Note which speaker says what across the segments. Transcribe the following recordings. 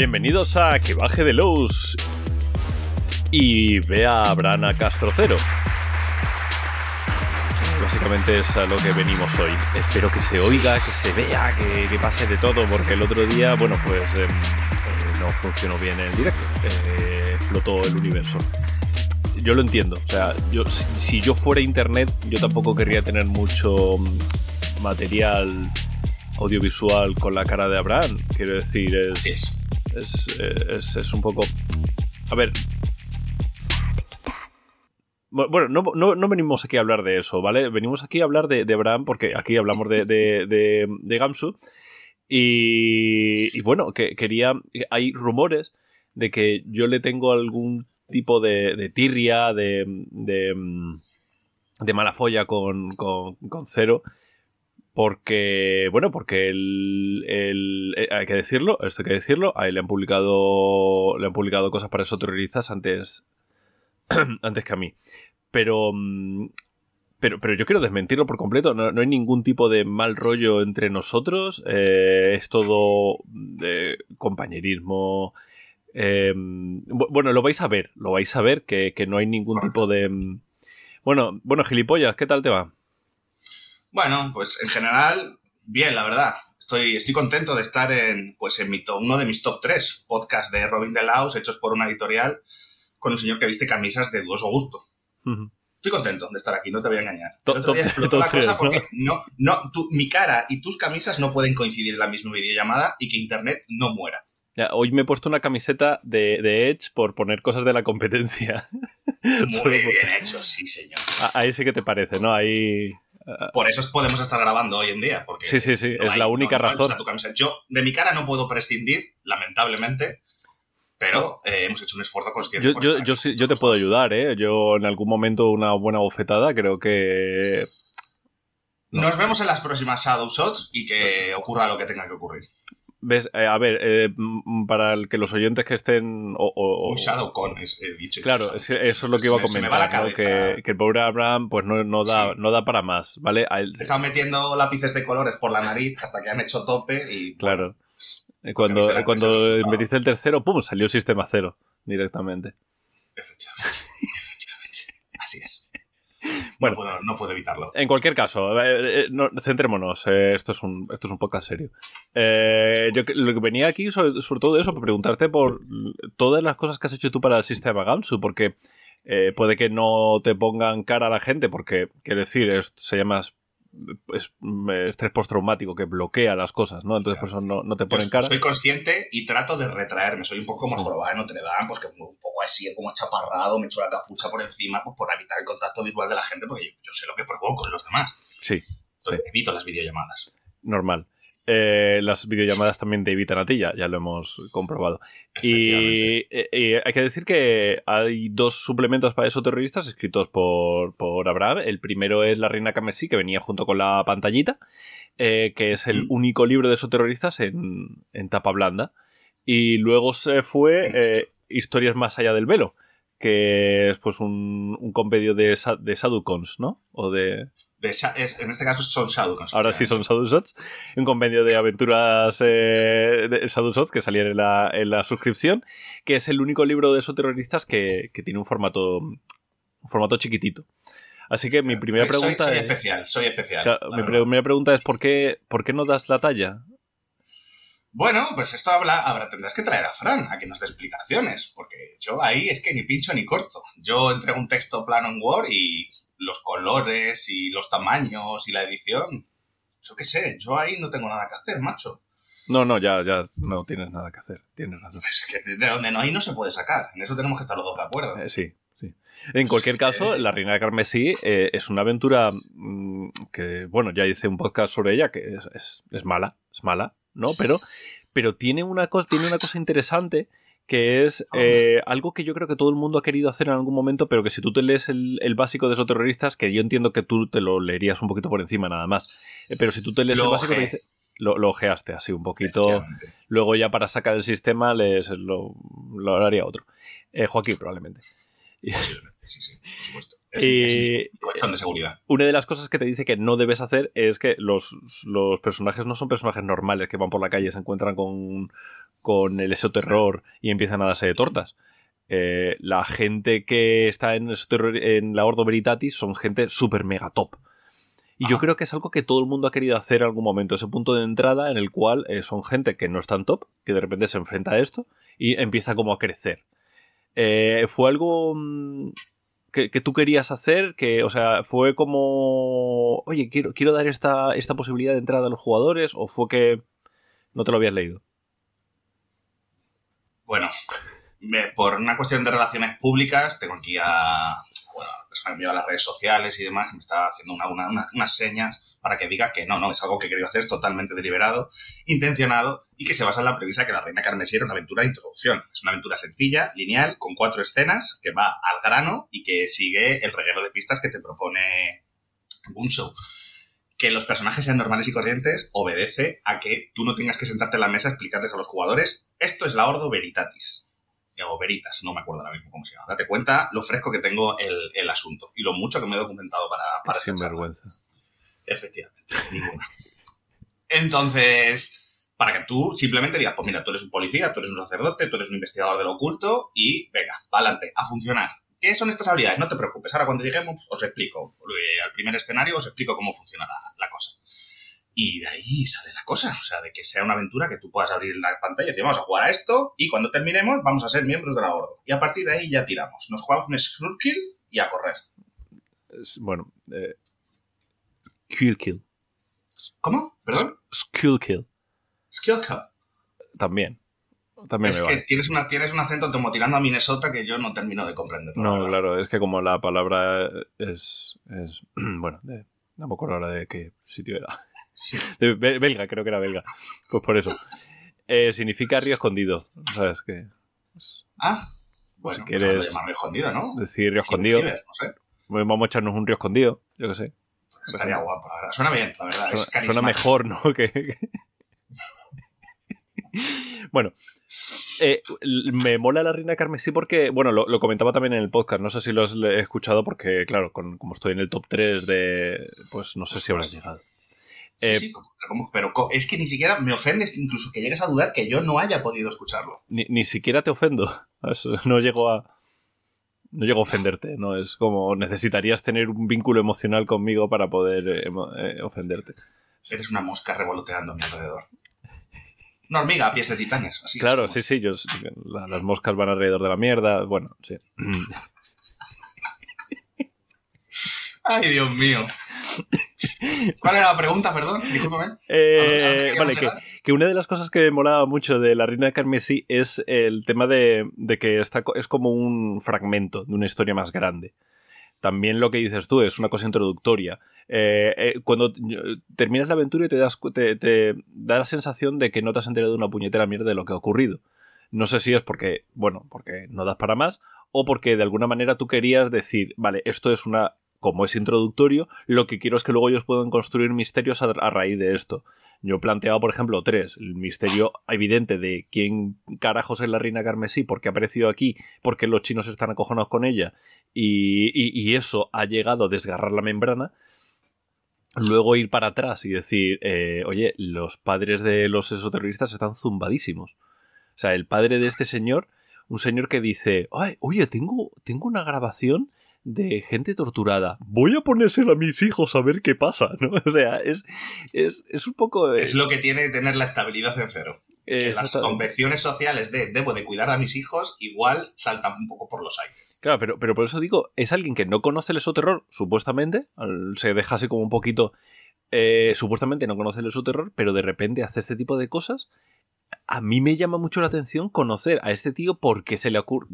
Speaker 1: Bienvenidos a Que Baje de Lowe's y vea a Brana Castro Cero. Básicamente es a lo que venimos hoy. Espero que se oiga, que se vea, que, pase de todo, porque el otro día, bueno, pues em, eh, no funcionó bien el directo. Eh, explotó el universo. Yo lo entiendo. O sea, yo, si yo fuera internet, yo tampoco querría tener mucho mm, material audiovisual con la cara de Abraham. Quiero decir, es, es, es, un poco... A ver, bueno, no, no, venimos aquí a hablar de eso, ¿vale? Venimos aquí a hablar de, de Bram, porque aquí hablamos de, de, de, Gamsu. Y, y, bueno, que quería. Hay rumores de que yo le tengo algún tipo de, tirria, de, de, de mala folla con, con, con Cero. Porque, bueno, porque el, eh, hay que decirlo, esto hay que decirlo, ahí le han publicado, le han publicado cosas para eso terroristas antes, antes que a mí. Pero, mm, pero, pero yo quiero desmentirlo por completo. No, hay ningún tipo de mal rollo entre nosotros. Eh, es todo compañerismo. Eh, bueno, lo vais a ver. Lo vais a ver que, no hay ningún tipo de. Mm, bueno, bueno, gilipollas, ¿qué tal te va?
Speaker 2: Bueno, pues en general, bien, la verdad. Estoy, estoy contento de estar en, pues en mi uno de mis top 3 podcasts de Robin de Laos hechos por una editorial con un señor que viste camisas de dudoso gusto. Estoy contento de estar aquí, no te voy a engañar. No te voy a la cosa porque no, no, mi cara y tus camisas no pueden coincidir en la misma videollamada y que Internet no muera.
Speaker 1: hoy me he puesto una camiseta de, Edge por poner cosas de la competencia.
Speaker 2: Muy bien hecho, sí, señor.
Speaker 1: Ah, ahí sí que te parece, ¿no? Ahí.
Speaker 2: Ah. Por eso podemos estar grabando hoy en día. Porque
Speaker 1: sí, sí, sí, es la única razón.
Speaker 2: Yo de mi cara no puedo prescindir, lamentablemente, pero eh, hemos hecho un esfuerzo consciente.
Speaker 1: Yo, yo, yo, te puedo ayudar, ¿eh? Yo en algún momento una buena bofetada creo que...
Speaker 2: Nos vemos en las próximas Shadow Shots y que ocurra lo que tenga que ocurrir.
Speaker 1: ¿Ves? Eh, a ver, eh, para el que los oyentes que estén. O,
Speaker 2: un ShadowCon, he dicho.
Speaker 1: Claro, eso es lo que iba a comentar. que, el pobre Abraham pues no, no da, no da para más, ¿vale?
Speaker 2: He estado metiendo lápices de colores por la nariz hasta que han hecho tope y.
Speaker 1: Claro. Cuando, cuando metiste el tercero, ¡pum! salió el sistema cero directamente.
Speaker 2: Efectivamente, efectivamente. Así es. Bueno, no puedo, evitarlo.
Speaker 1: En cualquier caso, eh, eh, centrémonos. Eh, esto, es un, esto es un podcast serio. yo lo que venía aquí, sobre, todo eso, para preguntarte por todas las cosas que has hecho tú para el sistema Gamsu, porque puede que no te pongan cara a la gente, porque, quiero decir, esto se llama es estrés postraumático que bloquea las cosas, ¿no? Entonces, por eso no, te ponen cara.
Speaker 2: Soy consciente y trato de retraerme. Soy un poco como el jorobado de Notre Dame, pues que un poco así, como chaparrado, me echo la capucha por encima, pues por evitar el contacto visual de la gente, porque yo, sé lo que provoco en los demás.
Speaker 1: Sí.
Speaker 2: evito las videollamadas.
Speaker 1: Normal. Eh, las videollamadas también te evitan a ti, ya, lo hemos comprobado. Y, hay que decir que hay dos suplementos para esos terroristas escritos por, por Abraham. El primero es La Reina Carmesí, que venía junto con la pantallita, eh, que es el mm. único libro de esos terroristas en, tapa blanda. Y luego se fue eh, Historias más allá del velo, que es pues un, un compendio de, de Saducons, ¿no? O de...
Speaker 2: en este caso son Shadowcons.
Speaker 1: Ahora sí son Shadowshots. Un compendio de aventuras eh, de Shadowshots que salía en la, en la, suscripción, que es el único libro de esos terroristas que, que tiene un formato, un formato chiquitito. Así que mi primera pregunta
Speaker 2: soy, soy especial, soy especial.
Speaker 1: mi primera pregunta es ¿por qué, ¿por qué no das la talla?
Speaker 2: Bueno, pues esto habla, ahora tendrás que traer a Fran a que nos dé explicaciones, porque yo ahí es que ni pincho ni corto. Yo entrego un texto plano en Word y los colores y los tamaños y la edición, yo qué sé, yo ahí no tengo nada que hacer, macho.
Speaker 1: No, no, ya, ya no tienes nada que hacer, tienes razón.
Speaker 2: Es que de donde no hay no se puede sacar, en eso tenemos que estar los dos de acuerdo.
Speaker 1: Eh, sí, sí. En cualquier caso, La Reina de Carmesí eh, es una aventura mm, que, bueno, ya hice un podcast sobre ella, que es, es mala, es mala, ¿no? Pero, pero tiene, una cosa, tiene una cosa interesante que es eh, algo que yo creo que todo el mundo ha querido hacer en algún momento, pero que si tú te lees el, básico de esos terroristas, que yo entiendo que tú te lo leerías un poquito por encima nada más, eh, pero si tú te lees el básico, te dice, lo, lo, ojeaste así un poquito, luego ya para sacar el sistema les, lo, lo haría otro. Eh, Joaquín probablemente.
Speaker 2: Posiblemente, sí, sí, por supuesto. Es,
Speaker 1: Y-
Speaker 2: de seguridad.
Speaker 1: Una de las cosas que te dice que no debes hacer es que los, los personajes no son personajes normales que van por la calle y se encuentran con, con el esoterror y empiezan a darse de tortas. Eh, la gente que está en, en la Ordo Veritatis son gente super mega top. Y yo creo que es algo que todo el mundo ha querido hacer en algún momento, ese punto de entrada en el cual eh, son gente que no es tan top, que de repente se enfrenta a esto y empieza como a crecer. Eh, fue algo mm, que, tú querías hacer, que, o sea, fue como, oye, quiero, quiero dar esta, esta posibilidad de entrada a los jugadores, o fue que no te lo habías leído.
Speaker 2: Bueno, por una cuestión de relaciones públicas, tengo aquí a persona lleva a las redes sociales y demás, me está haciendo una- una- una- unas señas para que diga que no, no, es algo que querido hacer, es totalmente deliberado, intencionado y que se basa en la premisa que la Reina Carmesí era una aventura de introducción. Es una aventura sencilla, lineal, con cuatro escenas, que va al grano y que sigue el reguero de pistas que te propone Gunshow. Que los personajes sean normales y corrientes obedece a que tú no tengas que sentarte en la mesa a explicarles a los jugadores esto es la Ordo Veritatis. O Veritas, no me acuerdo ahora mismo cómo se llama. Date cuenta lo fresco que tengo el, el asunto y lo mucho que me he documentado para, para
Speaker 1: Sin vergüenza.
Speaker 2: Efectivamente, ninguna. Entonces, para que tú simplemente digas, pues mira, tú eres un policía, tú eres un sacerdote, tú eres un investigador del oculto y venga, adelante, a funcionar. ¿Qué son estas habilidades? No te preocupes, ahora cuando lleguemos os explico. Eh, Al primer escenario os explico cómo funciona la, la cosa. Y de ahí sale la cosa, o sea, de que sea una aventura que tú puedas abrir la pantalla y decir, vamos a jugar a esto y cuando terminemos vamos a ser miembros de la Ordo. Y a partir de ahí ya tiramos. Nos jugamos un Skrull y a correr.
Speaker 1: Bueno, eh, Kill.
Speaker 2: ¿Cómo? ¿Perdón?
Speaker 1: Skill Kill.
Speaker 2: Skill Cut.
Speaker 1: También. También
Speaker 2: Es que
Speaker 1: vale.
Speaker 2: tienes, una, tienes un acento como tirando a Minnesota que yo no termino de comprender.
Speaker 1: No,
Speaker 2: verdad.
Speaker 1: claro, es que como la palabra es. es bueno, de- no me acuerdo ahora de qué sitio era.
Speaker 2: Sí.
Speaker 1: De be- belga, creo que era belga. Pues por eso. Eh, significa río escondido. ¿Sabes qué?
Speaker 2: Ah, bueno,
Speaker 1: Si
Speaker 2: pues
Speaker 1: quieres-
Speaker 2: llamarlo escondido, ¿no?
Speaker 1: decir río escondido.
Speaker 2: No sé.
Speaker 1: Vamos a echarnos un río escondido, yo qué sé.
Speaker 2: Estaría guapo, la verdad. Suena bien, la verdad.
Speaker 1: Suena,
Speaker 2: es
Speaker 1: suena
Speaker 2: carismático.
Speaker 1: mejor, ¿no? Que- que- bueno, eh, me mola la reina carmesí porque, bueno, lo, lo comentaba también en el podcast, no sé si lo has le- escuchado porque, claro, con- como estoy en el top 3 de, pues no sé si habrás llegado.
Speaker 2: Sí,
Speaker 1: Eh,
Speaker 2: sí, pero es que ni siquiera me ofendes incluso que llegues a dudar que yo no haya podido escucharlo.
Speaker 1: Ni, ni siquiera te ofendo, no llego a... No llego a ofenderte, ¿no? Es como necesitarías tener un vínculo emocional conmigo para poder eh, eh, ofenderte.
Speaker 2: Eres una mosca revoloteando a mi alrededor. Una hormiga a pies de titanes. Así
Speaker 1: Claro, sí, sí, yo, las moscas van alrededor de la mierda, bueno, sí.
Speaker 2: Ay, Dios mío. ¿Cuál era la pregunta, perdón? Discúlpame.
Speaker 1: Eh,
Speaker 2: ¿A dónde- a dónde
Speaker 1: vale, que, una de las cosas que me molaba mucho de la Reina de Carmesí es el tema de, de que está, es como un fragmento de una historia más grande. También lo que dices tú es una cosa introductoria. Eh, eh, cuando terminas la aventura y te, das, te, te da la sensación de que no te has enterado de una puñetera mierda de lo que ha ocurrido. No sé si es porque, bueno, porque no das para más o porque de alguna manera tú querías decir, vale, esto es una, como es introductorio, lo que quiero es que luego ellos puedan construir misterios a, raíz de esto. Yo planteaba, por ejemplo, tres. El misterio evidente de quién carajos es la reina carmesí, por qué ha aparecido aquí, por qué los chinos están acojonados con ella, y, y- eso ha llegado a desgarrar la membrana. Luego ir para atrás y decir, eh, oye, los padres de los exoterroristas están zumbadísimos. O sea, el padre de este señor, un señor que dice, "Ay, oye, tengo, tengo una grabación de gente torturada. Voy a ponérsela a mis hijos a ver qué pasa, ¿no? O sea, es, es, es un poco...
Speaker 2: Es lo que tiene tener la estabilidad en cero. las convenciones sociales de debo de cuidar a mis hijos igual saltan un poco por los aires.
Speaker 1: Claro, pero, pero por eso digo, es alguien que no conoce el esoterror, supuestamente, se deja así como un poquito, eh, supuestamente no conoce el esoterror, pero de repente hace este tipo de cosas. A mí me llama mucho la atención conocer a este tío porque se le ocurre,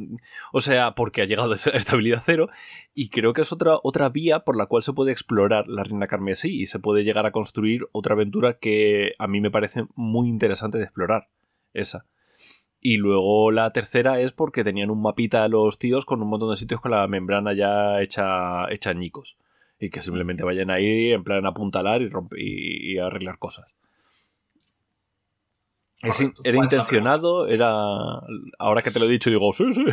Speaker 1: o sea, porque ha llegado a estabilidad cero y creo que es otra, otra vía por la cual se puede explorar la Reina Carmesí y se puede llegar a construir otra aventura que a mí me parece muy interesante de explorar, esa. Y luego la tercera es porque tenían un mapita a los tíos con un montón de sitios con la membrana ya hecha, hecha añicos. Y que simplemente vayan ahí en plan apuntalar y, rompe- y, y arreglar cosas. Es era
Speaker 2: ¿Cuál es la
Speaker 1: intencionado, era... Ahora que te lo he dicho digo, sí, sí.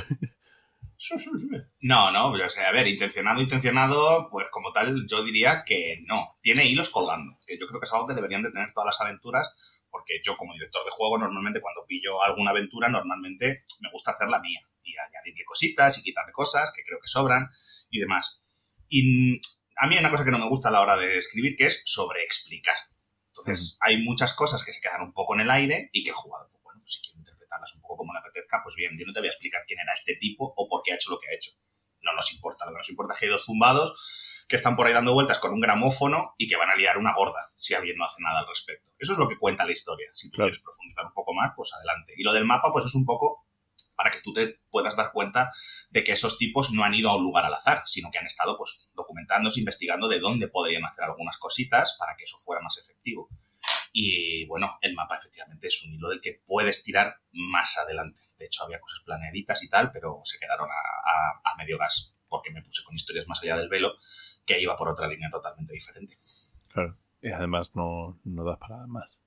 Speaker 2: No, no, o sea, a ver, intencionado, intencionado, pues como tal, yo diría que no. Tiene hilos colgando, que yo creo que es algo que deberían de tener todas las aventuras, porque yo como director de juego, normalmente cuando pillo alguna aventura, normalmente me gusta hacer la mía y añadirle cositas y quitarle cosas que creo que sobran y demás. Y a mí hay una cosa que no me gusta a la hora de escribir, que es sobreexplicar. Entonces, hay muchas cosas que se quedan un poco en el aire y que el jugador, pues bueno, pues si quiere interpretarlas un poco como le apetezca, pues bien, yo no te voy a explicar quién era este tipo o por qué ha hecho lo que ha hecho. No nos importa, lo que nos importa es que hay dos zumbados que están por ahí dando vueltas con un gramófono y que van a liar una gorda si alguien no hace nada al respecto. Eso es lo que cuenta la historia. Si tú quieres profundizar un poco más, pues adelante. Y lo del mapa, pues es un poco para que tú te puedas dar cuenta de que esos tipos no han ido a un lugar al azar, sino que han estado pues documentándose, investigando de dónde podrían hacer algunas cositas para que eso fuera más efectivo. Y bueno, el mapa efectivamente es un hilo del que puedes tirar más adelante. De hecho, había cosas planeaditas y tal, pero se quedaron a, medio gas porque me puse con historias más allá del velo que iba por otra línea totalmente diferente.
Speaker 1: Claro, y además no, no das para más.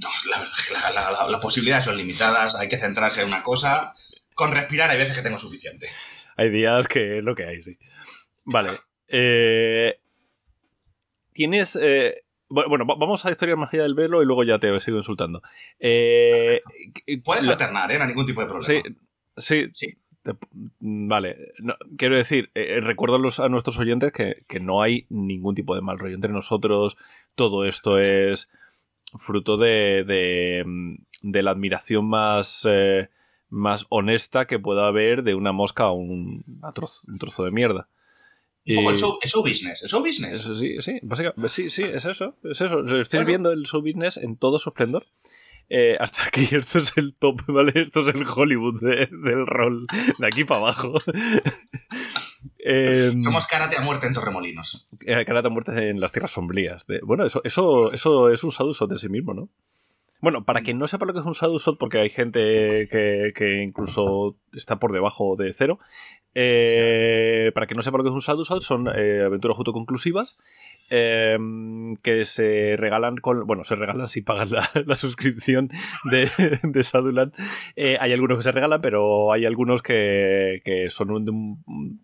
Speaker 2: No, la es que las posibilidades son limitadas, hay que centrarse en una cosa. Con respirar hay veces que tengo suficiente.
Speaker 1: Hay días que es lo que hay, sí. Vale. Eh, tienes... Eh, bueno, vamos a historias más allá del velo y luego ya te sigo insultando. Eh,
Speaker 2: Puedes alternar, ¿eh? No hay ningún tipo de problema.
Speaker 1: Sí, sí. vale, quiero decir, recuerdo a, nuestros oyentes que, que, no hay ningún tipo de mal rollo entre nosotros. Todo esto es fruto de, de, la admiración más, eh, más honesta que pueda haber de una mosca a un, trozo, un trozo de mierda.
Speaker 2: Un poco el show, business, el show business.
Speaker 1: sí, sí, básicamente, sí, sí, es eso, es eso. Estoy viendo el show business en todo su esplendor. Eh, hasta aquí esto es el top, ¿vale? Esto es el Hollywood del rol, de aquí para abajo.
Speaker 2: Em, Somos karate a muerte en Torremolinos.
Speaker 1: Eh, karate a muerte en las tierras sombrías. bueno, eso, eso, eso es un sadusot de sí mismo, ¿no? Bueno, para quien no sepa lo que es un sadusot, porque hay gente que, incluso está por debajo de cero, eh, para quien no sepa lo que es un sadusot, son eh, aventuras autoconclusivas Em, que se regalan con. Bueno, se regalan si pagan la, suscripción de, de Sadulan. Eh, hay algunos que se regalan, pero hay algunos que, son,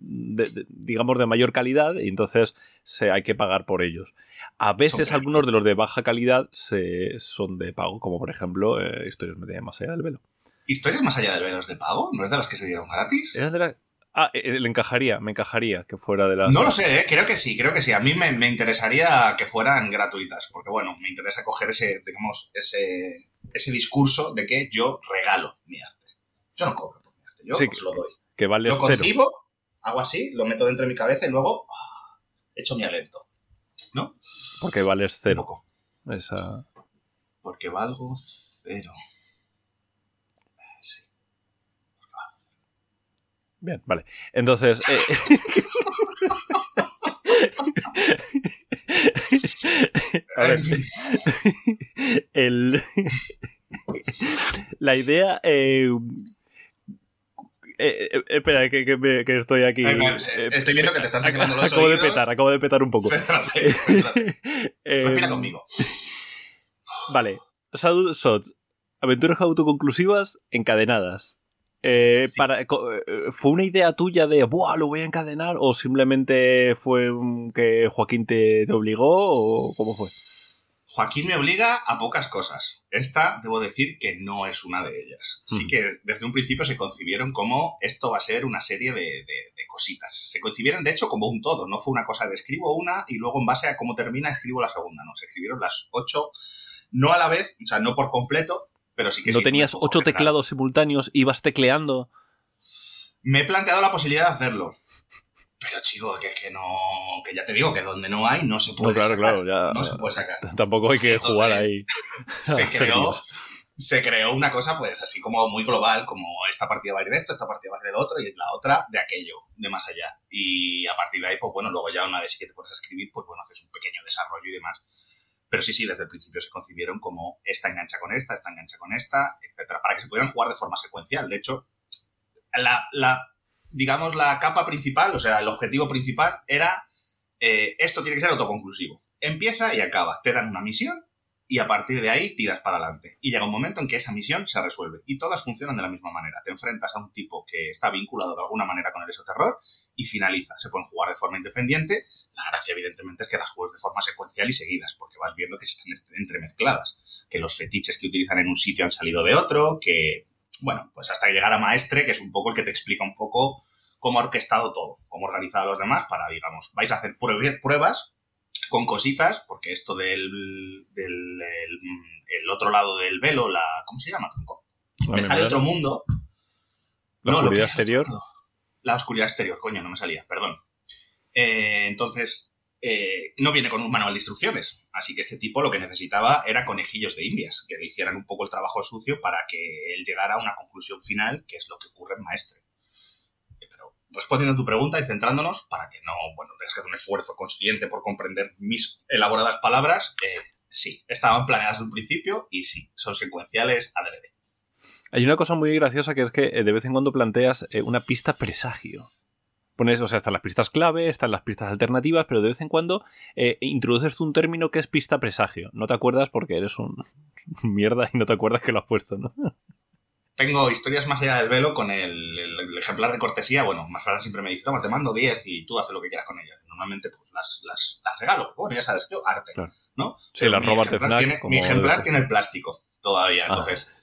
Speaker 1: digamos, de mayor calidad y entonces se, hay que pagar por ellos. A veces algunos de los de baja calidad se, son de pago, como por ejemplo eh, Historias más allá del velo.
Speaker 2: ¿Historias más allá del velo es de pago? ¿No es de las que se dieron gratis?
Speaker 1: Es de Ah, eh, eh, le encajaría, me encajaría que fuera de las.
Speaker 2: No lo sé, ¿eh? creo que sí, creo que sí. A mí me, interesaría que fueran gratuitas, porque bueno, me interesa coger ese, digamos, ese, ese discurso de que yo regalo mi arte. Yo no cobro por mi arte, yo pues lo doy.
Speaker 1: Que vale
Speaker 2: lo concibo, hago así, lo meto dentro de mi cabeza y luego ah, echo mi alento. ¿No?
Speaker 1: Porque vales cero. Esa...
Speaker 2: Porque valgo cero.
Speaker 1: Bien, vale. Entonces. Eh, ver. El, la idea. Eh, eh, eh espera, que, que, que, estoy aquí.
Speaker 2: estoy viendo que te están sacando los
Speaker 1: Acabo de petar, acabo de petar un poco.
Speaker 2: Espérate, espérate. Respira conmigo.
Speaker 1: Vale. Sadu Shots. Aventuras autoconclusivas encadenadas. Eh, para, eh, ¿Fue una idea tuya de, ¡buah, lo voy a encadenar? ¿O simplemente fue que Joaquín te, obligó? ¿O cómo fue?
Speaker 2: Joaquín me obliga a pocas cosas. Esta, debo decir que no es una de ellas. Sí hmm. que desde un principio se concibieron como esto va a ser una serie de, cositas. Se concibieron, de hecho, como un todo. No fue una cosa de escribo una y luego en base a cómo termina escribo la segunda. No, se escribieron las ocho, no a la vez, o sea, no por completo, pero sí que
Speaker 1: ¿No tenías ocho teclados simultáneos y ibas tecleando?
Speaker 2: Me he planteado la posibilidad de hacerlo. Pero chico, que es que no. Que ya te digo que donde no hay no se puede
Speaker 1: claro,
Speaker 2: sacar.
Speaker 1: Claro,
Speaker 2: ya, no se puede sacar.
Speaker 1: Tampoco hay que jugar ahí.
Speaker 2: Se creó, se creó una cosa, pues así como muy global, como esta partida va a ir de esto, esta partida va a ir de otro, y la otra de aquello, de más allá. Y a partir de ahí, pues bueno, luego ya una vez que te puedes escribir, pues bueno, haces un pequeño desarrollo y demás pero sí, sí, desde el principio se concibieron como esta engancha con esta, esta engancha con esta, etcétera, para que se pudieran jugar de forma secuencial. De hecho, la, digamos, la capa principal, o sea, el objetivo principal era eh, esto tiene que ser autoconclusivo. Empieza y acaba. Te dan una misión y a partir de ahí tiras para adelante. Y llega un momento en que esa misión se resuelve y todas funcionan de la misma manera. Te enfrentas a un tipo que está vinculado de alguna manera con el esoterror y finaliza. Se pueden jugar de forma independiente. La gracia, evidentemente, es que las juegues de forma secuencial y seguidas, porque vas viendo que están entremezcladas, que los fetiches que utilizan en un sitio han salido de otro, que, bueno, pues hasta llegar a Maestre, que es un poco el que te explica un poco cómo ha orquestado todo, cómo ha organizado a los demás para, digamos, vais a hacer pruebas con cositas, porque esto del, del el, otro lado del velo, la ¿cómo se llama, tronco? Me sale otro mundo.
Speaker 1: La oscuridad exterior.
Speaker 2: La oscuridad exterior, coño, no me salía, perdón. Eh, entonces, eh, no viene con un manual de instrucciones. Así que este tipo lo que necesitaba era conejillos de indias, que le hicieran un poco el trabajo sucio para que él llegara a una conclusión final, que es lo que ocurre en Maestre respondiendo a tu pregunta y centrándonos, para que no, bueno, tengas que hacer un esfuerzo consciente por comprender mis elaboradas palabras, eh, sí, estaban planeadas desde un principio y sí, son secuenciales adrede.
Speaker 1: Hay una cosa muy graciosa que es que eh, de vez en cuando planteas eh, una pista presagio. Pones, o sea, están las pistas clave, están las pistas alternativas, pero de vez en cuando introduces un término que es pista presagio. No te acuerdas porque eres un mierda y no te acuerdas que lo has puesto, ¿no?
Speaker 2: Tengo historias más allá del velo con el, ejemplar de cortesía. Bueno, más tarde siempre me dice, toma, te mando 10 y tú haces lo que quieras con ellas. Normalmente, pues las, las, regalo. Bueno, ya sabes, yo, arte, ¿no?
Speaker 1: Sí, las robo
Speaker 2: tiene, Mi ejemplar tiene el plástico todavía, ah. entonces...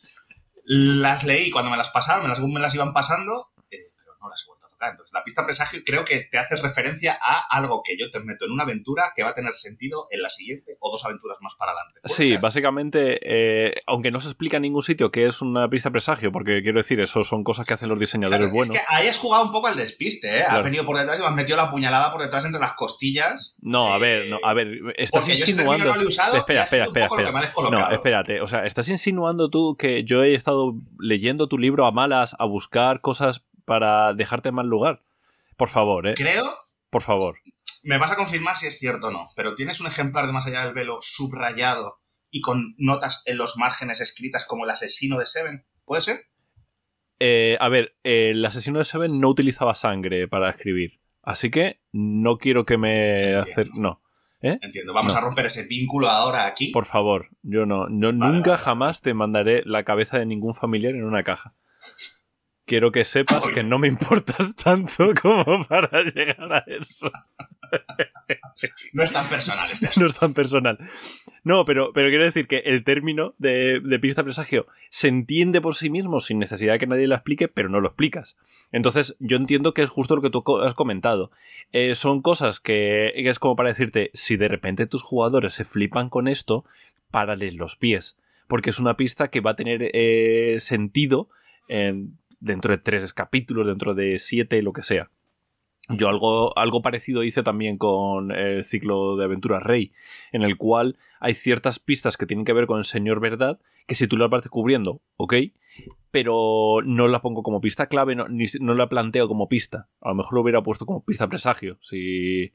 Speaker 2: Las leí cuando me las pasaban, me las, me las iban pasando, eh, pero no las he Entonces, la pista presagio creo que te hace referencia a algo que yo te meto en una aventura que va a tener sentido en la siguiente o dos aventuras más para adelante.
Speaker 1: Sí, básicamente, eh, aunque no se explica en ningún sitio qué es una pista presagio, porque quiero decir, eso son cosas que hacen los diseñadores buenos.
Speaker 2: Es que ahí has jugado un poco al despiste, ¿eh? Has venido por detrás y me has metido la puñalada por detrás entre las costillas.
Speaker 1: No, a ver, no, a ver, estás insinuando.
Speaker 2: Yo usado
Speaker 1: espera, espera, espera, No, espérate, o sea, estás insinuando tú que yo he estado leyendo tu libro a malas a buscar cosas para dejarte en mal lugar. Por favor, ¿eh?
Speaker 2: Creo.
Speaker 1: Por favor.
Speaker 2: Me vas a confirmar si es cierto o no, pero tienes un ejemplar de Más allá del velo subrayado y con notas en los márgenes escritas como el asesino de Seven. ¿Puede ser?
Speaker 1: Eh, a ver, el asesino de Seven no utilizaba sangre para escribir. Así que no quiero que me hacer. No. ¿Eh?
Speaker 2: Entiendo. Vamos a romper ese vínculo ahora aquí.
Speaker 1: Por favor, yo no. nunca jamás te mandaré la cabeza de ningún familiar en una caja quiero que sepas que no me importas tanto como para llegar a eso.
Speaker 2: No es tan personal este
Speaker 1: No es tan personal. No, pero, pero quiero decir que el término de, pista presagio se entiende por sí mismo sin necesidad de que nadie lo explique, pero no lo explicas. Entonces, yo entiendo que es justo lo que tú has comentado. Eh, son cosas que, es como para decirte, si de repente tus jugadores se flipan con esto, párales los pies. Porque es una pista que va a tener eh, sentido en dentro de tres capítulos, dentro de siete, lo que sea. Yo algo, algo parecido hice también con el ciclo de aventuras Rey, en el cual hay ciertas pistas que tienen que ver con el Señor Verdad, que si tú las vas descubriendo, ok, pero no la pongo como pista clave, no, no la planteo como pista. A lo mejor lo hubiera puesto como pista presagio, si,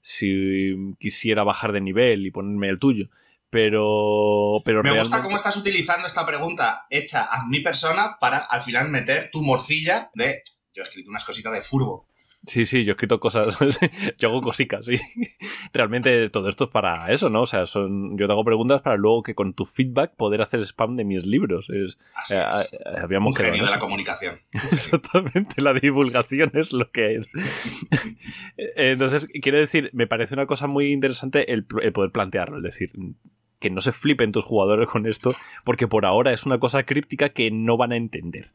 Speaker 1: si quisiera bajar de nivel y ponerme el tuyo. Pero, pero
Speaker 2: Me gusta cómo estás utilizando esta pregunta hecha a mi persona para al final meter tu morcilla de. Yo he escrito unas cositas de furbo.
Speaker 1: Sí, sí, yo he escrito cosas, yo hago cositas, sí. Realmente todo esto es para eso, ¿no? O sea, son, yo te hago preguntas para luego que con tu feedback poder hacer spam de mis libros. Es,
Speaker 2: Así eh, es. Eh, habíamos Un genio de la comunicación.
Speaker 1: Exactamente, la divulgación es lo que es. Entonces, quiero decir, me parece una cosa muy interesante el, el poder plantearlo, es decir, que no se flipen tus jugadores con esto, porque por ahora es una cosa críptica que no van a entender.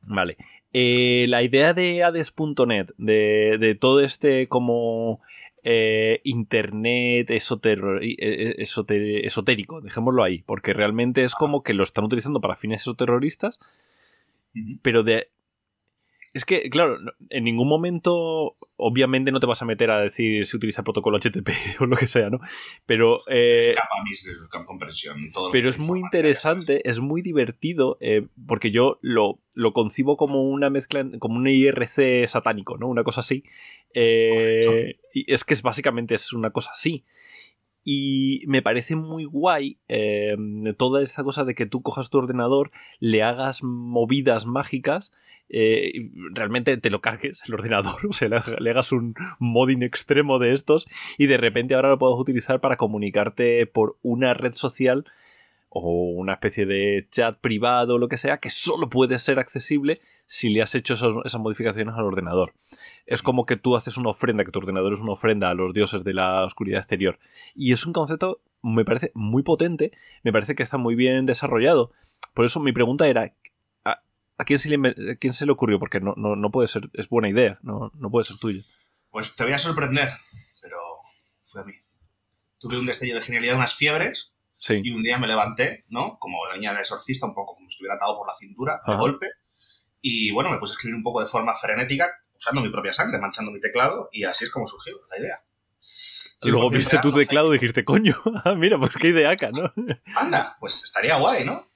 Speaker 1: Vale. Eh, la idea de Hades.net, de, de, todo este como eh, internet eh, esotérico, dejémoslo ahí, porque realmente es como que lo están utilizando para fines esoterroristas, pero de es que, claro, en ningún momento, obviamente no te vas a meter a decir si utiliza protocolo HTTP o lo que sea, ¿no? Pero...
Speaker 2: Eh, Escapa a mi comprensión. Todo
Speaker 1: pero es muy interesante, es muy divertido, eh, porque yo lo, lo, concibo como una mezcla, como un IRC satánico, ¿no? Una cosa así. Eh, y es que es básicamente es una cosa así. Y me parece muy guay eh, toda esta cosa de que tú cojas tu ordenador, le hagas movidas mágicas, eh, realmente te lo cargues el ordenador, o sea, le, hagas un modding extremo de estos y de repente ahora lo puedas utilizar para comunicarte por una red social o una especie de chat privado o lo que sea que solo puede ser accesible si le has hecho esas, esas, modificaciones al ordenador. Es como que tú haces una ofrenda, que tu ordenador es una ofrenda a los dioses de la oscuridad exterior. Y es un concepto, me parece muy potente, me parece que está muy bien desarrollado. Por eso mi pregunta era, ¿a, a, quién, se le, a quién, se le, ocurrió? Porque no, no, no, puede ser, es buena idea, no, no puede ser tuya.
Speaker 2: Pues te voy a sorprender, pero fue a mí. Tuve un destello de genialidad, unas fiebres,
Speaker 1: Sí.
Speaker 2: Y un día me levanté, ¿no? Como la niña del exorcista, un poco como si estuviera atado por la cintura, de golpe. Y bueno, me puse a escribir un poco de forma frenética, usando mi propia sangre, manchando mi teclado, y así es como surgió la idea.
Speaker 1: Y luego
Speaker 2: 100%
Speaker 1: viste tu teclado y dijiste, coño, ah, mira, pues qué ideaca, ¿no?
Speaker 2: Anda, pues estaría guay, ¿no?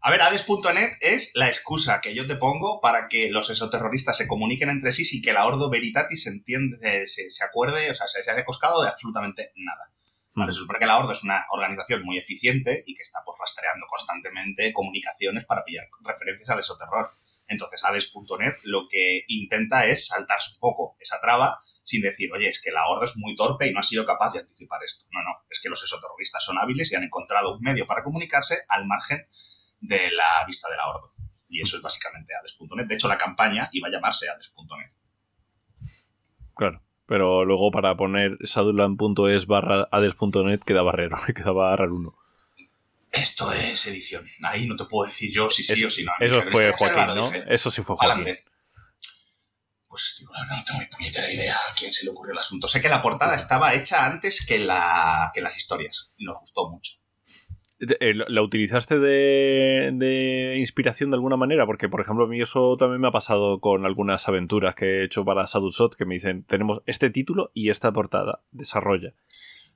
Speaker 2: A ver, Hades.net es la excusa que yo te pongo para que los exoterroristas se comuniquen entre sí sin que la Ordo Veritatis se, entiende, se, se acuerde, o sea, se, se haya coscado de absolutamente nada. Vale, se supone que la Ordo es una organización muy eficiente y que está pues, rastreando constantemente comunicaciones para pillar referencias al esoterror. Entonces, Hades.net lo que intenta es saltarse un poco esa traba sin decir, oye, es que la Ordo es muy torpe y no ha sido capaz de anticipar esto. No, no, es que los exoterroristas son hábiles y han encontrado un medio para comunicarse al margen de la vista de la Ordo. Y eso es básicamente Hades.net. De hecho, la campaña iba a llamarse Hades.net.
Speaker 1: Claro. Pero luego para poner shadowland.es barra hades.net quedaba raro, quedaba raro uno.
Speaker 2: Esto es edición. Ahí no te puedo decir yo si sí o si no.
Speaker 1: Eso fue Joaquín, ¿no? Dije, eso sí fue Joaquín.
Speaker 2: Adelante. Pues digo, la verdad no tengo ni puñetera idea a quién se le ocurrió el asunto. Sé que la portada estaba hecha antes que, la, que las historias y nos gustó mucho.
Speaker 1: Eh, ¿La utilizaste de, de, inspiración de alguna manera? Porque, por ejemplo, a mí eso también me ha pasado con algunas aventuras que he hecho para Sadusot que me dicen, tenemos este título y esta portada, desarrolla.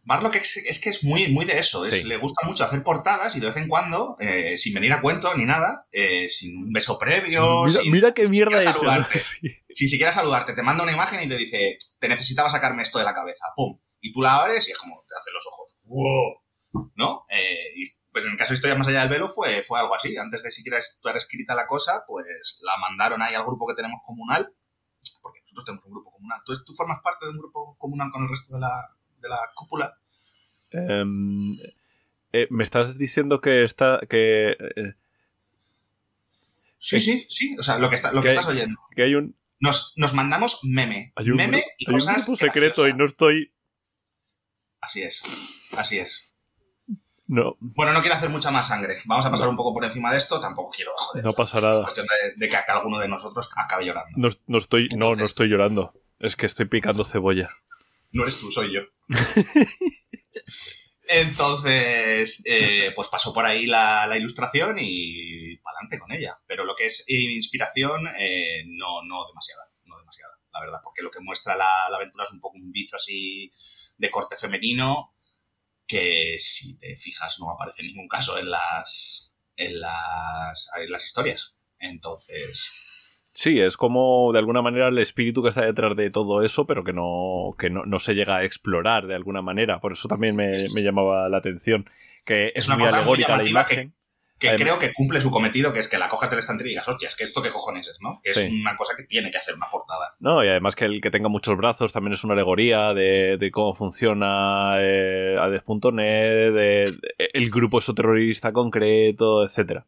Speaker 2: Barlock es, es, que es muy, muy de eso, es,
Speaker 1: Sí.
Speaker 2: le gusta mucho hacer portadas y de vez en cuando, eh, sin venir a cuento ni nada, eh, sin un beso previo,
Speaker 1: Mira,
Speaker 2: sin,
Speaker 1: mira qué
Speaker 2: sin
Speaker 1: mierda hecho.
Speaker 2: saludarte,
Speaker 1: Sí.
Speaker 2: sin siquiera saludarte, te manda una imagen y te dice, te necesitaba sacarme esto de la cabeza, pum, y tú la abres y es como, te hace los ojos, wow, ¿no? Eh, y pues en el caso de Historias Más Allá del Velo fue, fue algo así. Antes de siquiera estar escrita la cosa, pues la mandaron ahí al grupo que tenemos comunal, porque nosotros tenemos un grupo comunal. ¿Tú, tú formas parte de un grupo comunal con el resto de la, de la cúpula?
Speaker 1: Em, eh, me estás diciendo que está. que. eh,
Speaker 2: Sí,
Speaker 1: Eh,
Speaker 2: sí, sí. O sea, lo que, está, lo que
Speaker 1: que-
Speaker 2: estás oyendo.
Speaker 1: que hay un.
Speaker 2: Nos, nos mandamos meme.
Speaker 1: Hay un,
Speaker 2: meme y
Speaker 1: hay un
Speaker 2: cosas.
Speaker 1: grupo secreto y no estoy.
Speaker 2: Así es. Así es.
Speaker 1: No,
Speaker 2: Bueno, no quiero hacer mucha más sangre. Vamos a pasar un poco por encima de esto. Tampoco quiero, joder.
Speaker 1: no pasa nada.
Speaker 2: cuestión de, de que alguno de nosotros acabe llorando.
Speaker 1: No, no estoy. No, no estoy llorando. Es que estoy picando cebolla.
Speaker 2: No eres tú, soy yo. Entonces, eh, pues pasó por ahí la, ilustración y para adelante con ella. Pero lo que es inspiración, eh, no, no demasiada, no demasiada, la verdad, porque lo que muestra la, la aventura es un poco un bicho así de corte femenino que si te fijas no aparece en ningún caso en las, en las, en las historias. Entonces,
Speaker 1: Sí, es como de alguna manera el espíritu que está detrás de todo eso, pero que no, que no, no se llega a explorar de alguna manera. Por eso también me, me llamaba la atención. Que es,
Speaker 2: Es una
Speaker 1: muy
Speaker 2: portada muy
Speaker 1: alegórica la
Speaker 2: que-
Speaker 1: imagen.
Speaker 2: que
Speaker 1: Además-
Speaker 2: creo que cumple su cometido, que es que la cojas de la estantería y digas, hostias, que esto qué cojones es, ¿no? Que es una cosa que tiene que hacer una portada.
Speaker 1: No, y además que el que tenga muchos brazos también es una alegoría de, de cómo funciona eh, Hades.net, de, de- el grupo esoterrorista concreto, etcétera.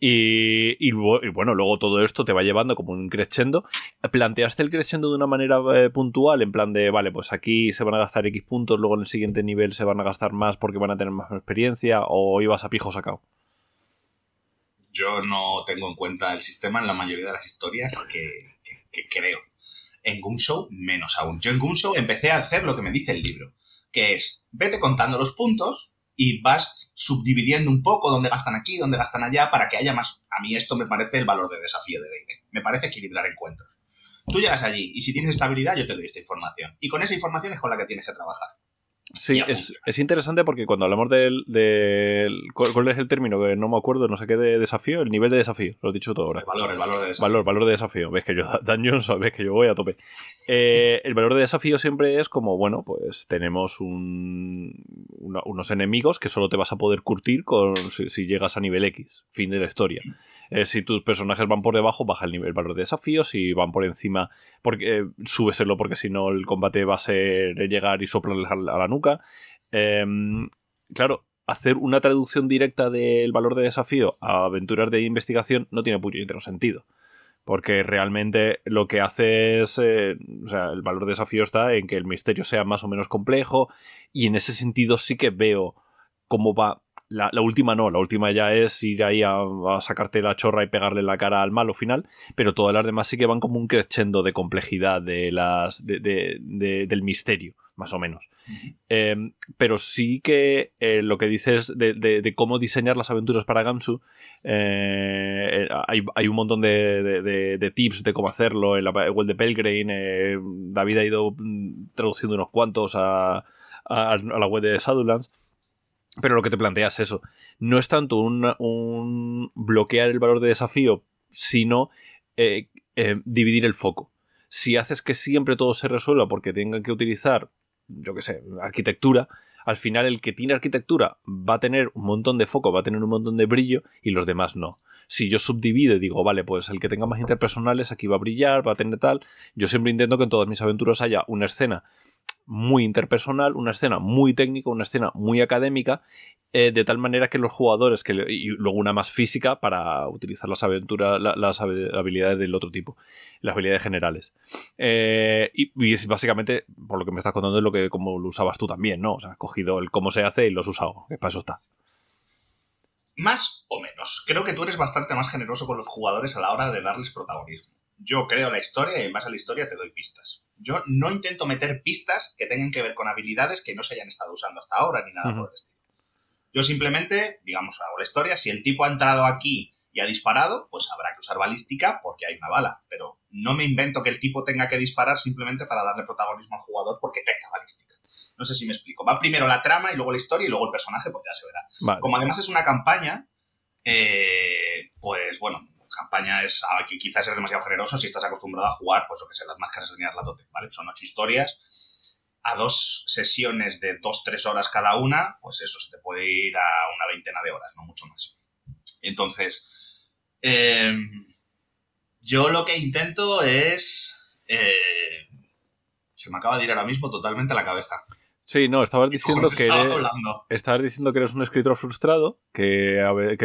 Speaker 1: Y, bueno, luego todo esto te va llevando como un crescendo. ¿Planteaste el crescendo de una manera eh, puntual? En plan de, vale, pues aquí se van a gastar X puntos, luego en el siguiente nivel se van a gastar más porque van a tener más experiencia, o ibas a pijo sacado.
Speaker 2: Yo no tengo en cuenta el sistema en la mayoría de las historias que, que- creo. En Show menos aún. Yo en Show empecé a hacer lo que me dice el libro, que es, vete contando los puntos y vas subdividiendo un poco dónde gastan aquí, dónde gastan allá, para que haya más... A mí esto me parece el valor de desafío de D&D. Me parece equilibrar encuentros. Tú llegas allí y si tienes esta habilidad yo te doy esta información. Y con esa información es con la que tienes que trabajar.
Speaker 1: Sí, es, es, interesante porque cuando hablamos del, del, ¿Cuál es el término? Que no me acuerdo, no sé qué de desafío. El nivel de desafío, lo he dicho todo ahora.
Speaker 2: El valor, el valor de desafío.
Speaker 1: Valor, valor de desafío. Ves que yo, Dungeons, ves que yo voy a tope. Eh, el valor de desafío siempre es como, bueno, pues tenemos un, unos enemigos que solo te vas a poder curtir con, si, llegas a nivel X. Fin de la historia. Eh, si tus personajes van por debajo, baja el, nivel, el valor de desafío. Si van por encima, porque eh, súbeselo porque si no el combate va a ser llegar y soplarles a la nuca Em, claro, hacer una traducción directa del valor de desafío a aventuras de investigación no tiene puñetero sentido. Porque realmente lo que hace es. Eh, o sea, el valor de desafío está en que el misterio sea más o menos complejo. Y en ese sentido sí que veo cómo va. La, última no, la última ya es ir ahí a, sacarte la chorra y pegarle la cara al malo final. Pero todas las demás sí que van como un crescendo de complejidad de las, del misterio, más o menos. Em, pero sí que eh, lo que dices de, cómo diseñar las aventuras para Gamsu, eh, hay, un montón de, tips de cómo hacerlo en la web de Pelgrane. Eh, David ha ido mm, traduciendo unos cuantos a, la web de Shadowlands. Pero lo que te planteas es eso. No es tanto un, bloquear el valor de desafío, sino dividir el foco. Si haces que siempre todo se resuelva porque tengan que utilizar yo qué sé, arquitectura, al final el que tiene arquitectura va a tener un montón de foco, va a tener un montón de brillo y los demás no. Si yo subdivido y digo, vale, pues el que tenga más interpersonales aquí va a brillar, va a tener tal, yo siempre intento que en todas mis aventuras haya una escena muy interpersonal, una escena muy técnica, una escena muy académica, eh, de tal manera que los jugadores, que y luego una más física para utilizar las aventuras, las habilidades del otro tipo, las habilidades generales. Eh, y, es básicamente, por lo que me estás contando, es lo que como lo usabas tú también, ¿no? O sea, has cogido el cómo se hace y lo has usado, que para eso está.
Speaker 2: Más o menos. Creo que tú eres bastante más generoso con los jugadores a la hora de darles protagonismo. Yo creo la historia y en base a la historia te doy pistas. Yo no intento meter pistas que tengan que ver con habilidades que no se hayan estado usando hasta ahora ni nada por el estilo. Yo simplemente, digamos, hago la historia. Si el tipo ha entrado aquí y ha disparado, pues habrá que usar balística porque hay una bala. Pero no me invento que el tipo tenga que disparar simplemente para darle protagonismo al jugador porque tenga balística. No sé si me explico. Va primero la trama y luego la historia y luego el personaje, pues ya se verá. Como además es una campaña, eh, pues bueno, campaña es ah, quizás es demasiado generoso si estás acostumbrado a jugar, pues lo que sé, las máscaras de tote, ¿vale? Son ocho historias a dos sesiones de dos, tres horas cada una, pues eso se te puede ir a una veintena de horas, no mucho más. Entonces, em, yo lo que intento es... Eh, se me acaba de ir ahora mismo totalmente a la cabeza.
Speaker 1: Sí, no, estabas diciendo que eres, diciendo que eres un escritor frustrado, que,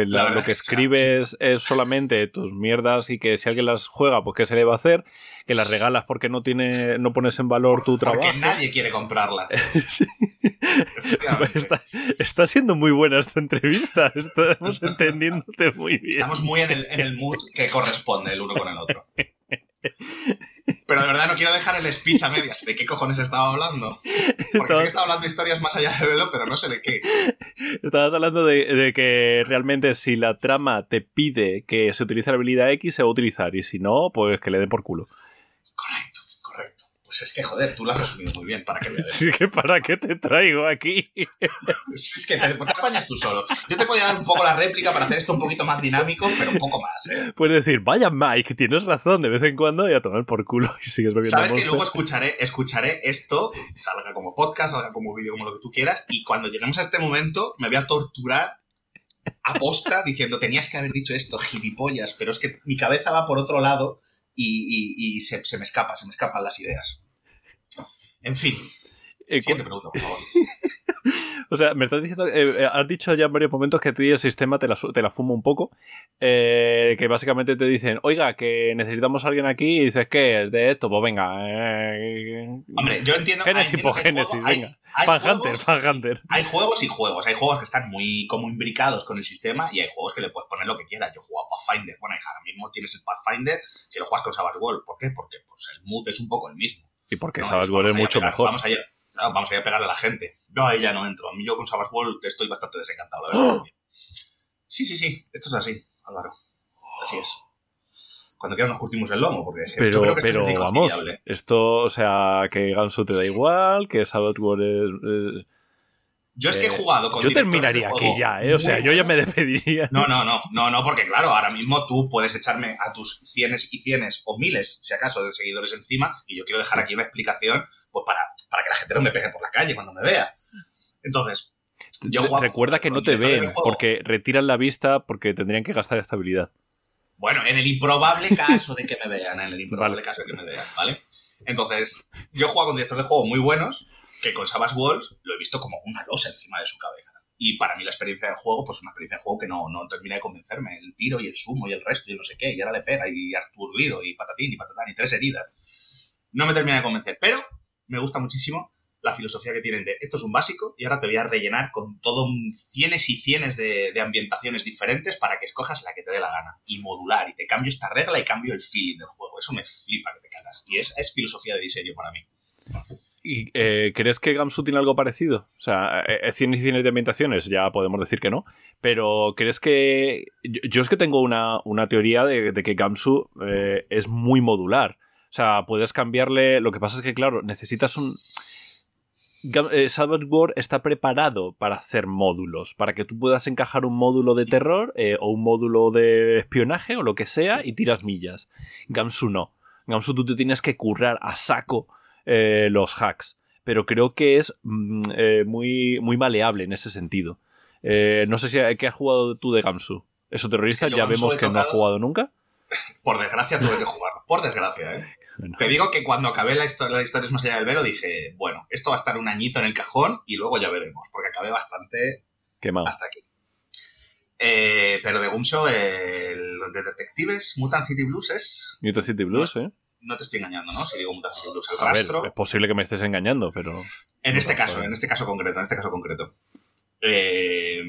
Speaker 1: lo que escribes es solamente tus mierdas y que si alguien las juega, pues qué se le va a hacer, que las regalas porque no tiene, no pones en valor tu trabajo.
Speaker 2: Porque nadie quiere comprarlas.
Speaker 1: está, siendo muy buena esta entrevista, estamos entendiéndote muy bien.
Speaker 2: Estamos muy en el, en el mood que corresponde el uno con el otro. Pero de verdad no quiero dejar el speech a medias. ¿De qué cojones estaba hablando? Porque sé que estaba hablando de historias más allá de Velo, pero no sé de qué.
Speaker 1: Estabas hablando de, que realmente si la trama te pide que se utilice la habilidad X, se va a utilizar. Y si no, pues que le den por culo.
Speaker 2: Pues es que, joder, tú lo has resumido muy bien. ¿Para qué voy
Speaker 1: Sí, que para qué te traigo aquí.
Speaker 2: es que te, te, apañas tú solo. Yo te podía dar un poco la réplica para hacer esto un poquito más dinámico, pero un poco más, ¿eh?
Speaker 1: Puedes decir, vaya Mike, tienes razón, de vez en cuando y a tomar por culo y sigues bebiendo
Speaker 2: Sabes que luego escucharé, escucharé esto, salga como podcast, salga como vídeo, como lo que tú quieras, y cuando lleguemos a este momento me voy a torturar aposta diciendo, tenías que haber dicho esto, gilipollas, pero es que mi cabeza va por otro lado y, se, me escapa, se me escapan las ideas. En fin. Eh, Siguiente pregunta, por favor.
Speaker 1: o sea, me estás diciendo, eh, eh, has dicho ya en varios momentos que a ti el sistema te la, te la fuma un poco, que básicamente te dicen, oiga, que necesitamos a alguien aquí y dices, ¿qué es de esto? Pues venga.
Speaker 2: Hombre, yo entiendo.
Speaker 1: Génesis hipogénesis, venga. Fan Hunter, Fan Hunter.
Speaker 2: Hay juegos y juegos. Hay juegos que están muy como imbricados con el sistema y hay juegos que le puedes poner lo que quieras. Yo juego a Pathfinder. Bueno, ahora mismo tienes el Pathfinder que lo juegas con Savage World. ¿Por qué? Porque pues, el mood es un poco el mismo.
Speaker 1: Y porque Savage World es mucho mejor.
Speaker 2: Vamos a, ir, vamos a ir a pegarle a la gente. Yo ahí ya no entro. A mí yo con Savage World estoy bastante desencantado, la verdad. Sí, sí, sí. Esto es así, Álvaro. Así es. cuando quieras nos curtimos el lomo, porque
Speaker 1: pero,
Speaker 2: yo creo que
Speaker 1: pero
Speaker 2: esto es
Speaker 1: vamos, esto, o sea, que Gansu te da igual, que Saboteur es... es-
Speaker 2: Yo es que he
Speaker 1: eh,
Speaker 2: jugado con
Speaker 1: yo terminaría aquí ya, ¿eh? O sea, yo ya me despediría.
Speaker 2: No, no, no, no, no, porque claro, ahora mismo tú puedes echarme a tus cienes y cienes o miles, si acaso, de seguidores encima, y yo quiero dejar aquí una explicación, pues para, para que la gente no me pegue por la calle cuando me vea. Entonces, yo he jugado
Speaker 1: Recuerda que no te ven, porque retiran la vista porque tendrían que gastar estabilidad.
Speaker 2: Bueno, en el improbable caso de que me vean, en el improbable
Speaker 1: Vale.
Speaker 2: caso de que me vean, ¿vale? Entonces, yo he jugado con directores de juego muy buenos, que con Savage Walls lo he visto como una losa encima de su cabeza. Y para mí la experiencia de juego, pues una experiencia de juego que no, no termina de convencerme. El tiro y el sumo y el resto y no sé qué, y ahora le pega y aturdido y patatín y patatán y tres heridas. No me termina de convencer, pero me gusta muchísimo la filosofía que tienen de esto es un básico y ahora te voy a rellenar con todo un cienes y cienes de, de ambientaciones diferentes para que escojas la que te dé la gana y modular y te cambio esta regla y cambio el feeling del juego. Eso me flipa que te cagas y esa es filosofía de diseño para mí.
Speaker 1: ¿Y eh, crees que Gamsu tiene algo parecido? O sea, eh, eh, cienes y cienes de ambientaciones, ya podemos decir que no. Pero ¿crees que.? Yo, es que tengo una, una teoría de, que Gamsu es muy modular. O sea, puedes cambiarle. Lo que pasa es que, claro, necesitas un. Eh, Savage World está preparado para hacer módulos, para que tú puedas encajar un módulo de terror o un módulo de espionaje o lo que sea y tiras millas. Gamsu no. Gamsu tú te tienes que currar a saco eh, los hacks, pero creo que es mm, eh, muy, muy maleable en ese sentido. Eh, no sé si ¿qué has jugado tú de Gamsu. Eso terrorista,
Speaker 2: Es que yo
Speaker 1: ya
Speaker 2: Gamsu
Speaker 1: vemos que no ha jugado nunca.
Speaker 2: Por desgracia tuve que jugarlo. Por desgracia, ¿eh?
Speaker 1: Bueno.
Speaker 2: Te digo que cuando acabé la historia, la historia es más allá del vero, dije, bueno, esto va a estar un añito en el cajón y luego ya veremos, porque acabé bastante
Speaker 1: Quemado.
Speaker 2: hasta aquí. Eh, pero de Gumshow, el de Detectives, Mutant City Blues es...
Speaker 1: Mutant City Blues, ¿eh?
Speaker 2: No te estoy engañando, ¿no? Si digo Mutant City Blues, el
Speaker 1: A ver,
Speaker 2: rastro...
Speaker 1: es posible que me estés engañando, pero.
Speaker 2: En este caso, en este caso concreto, en este caso concreto. Eh,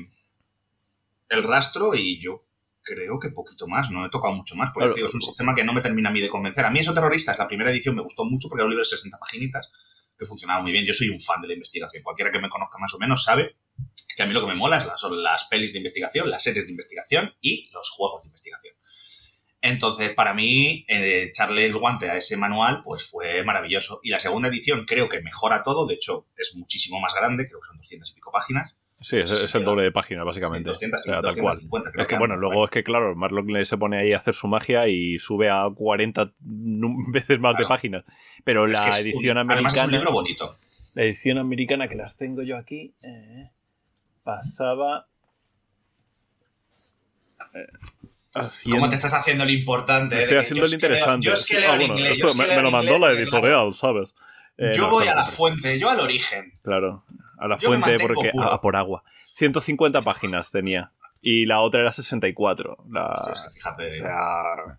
Speaker 2: el rastro y yo creo que poquito más, no he tocado mucho más, porque
Speaker 1: Claro.
Speaker 2: es un sistema que no me termina a mí de convencer. A mí eso terroristas, la primera edición me gustó mucho porque era un libro de 60 paginitas que funcionaba muy bien. Yo soy un fan de la investigación. Cualquiera que me conozca más o menos sabe que a mí lo que me mola es son las pelis de investigación, las series de investigación y los juegos de investigación. Entonces, para mí, eh, echarle el guante a ese manual, pues fue maravilloso. Y la segunda edición creo que mejora todo, de hecho, es muchísimo más grande, creo que son 200 y pico páginas.
Speaker 1: Sí, es, es el doble de páginas, básicamente.
Speaker 2: 200,
Speaker 1: O sea, tal cual.
Speaker 2: 250, creo
Speaker 1: Es que
Speaker 2: que
Speaker 1: bueno, luego es que claro, Marlock se pone ahí a hacer su magia y sube a 40 nu- veces más de páginas. Pero
Speaker 2: Es
Speaker 1: la
Speaker 2: un-
Speaker 1: edición
Speaker 2: Además, es un
Speaker 1: americana.
Speaker 2: libro bonito.
Speaker 1: La edición americana que las tengo yo aquí. eh, pasaba. eh, 100.
Speaker 2: ¿Cómo te estás haciendo el importante?
Speaker 1: Me
Speaker 2: eh?
Speaker 1: estoy
Speaker 2: De que
Speaker 1: haciendo el
Speaker 2: leo-
Speaker 1: interesante.
Speaker 2: Yo es que leo
Speaker 1: ah,
Speaker 2: en
Speaker 1: bueno,
Speaker 2: inglés.
Speaker 1: esto
Speaker 2: yo es que
Speaker 1: me,
Speaker 2: leo
Speaker 1: me lo mandó
Speaker 2: inglés,
Speaker 1: la
Speaker 2: claro,
Speaker 1: editorial, ¿sabes? Eh,
Speaker 2: Yo
Speaker 1: no,
Speaker 2: voy a la fuente, yo al origen.
Speaker 1: Claro, a la
Speaker 2: Yo
Speaker 1: fuente porque a, por agua. 150 páginas tenía. Y la otra era 64. La,
Speaker 2: Hostia, fíjate.
Speaker 1: o sea,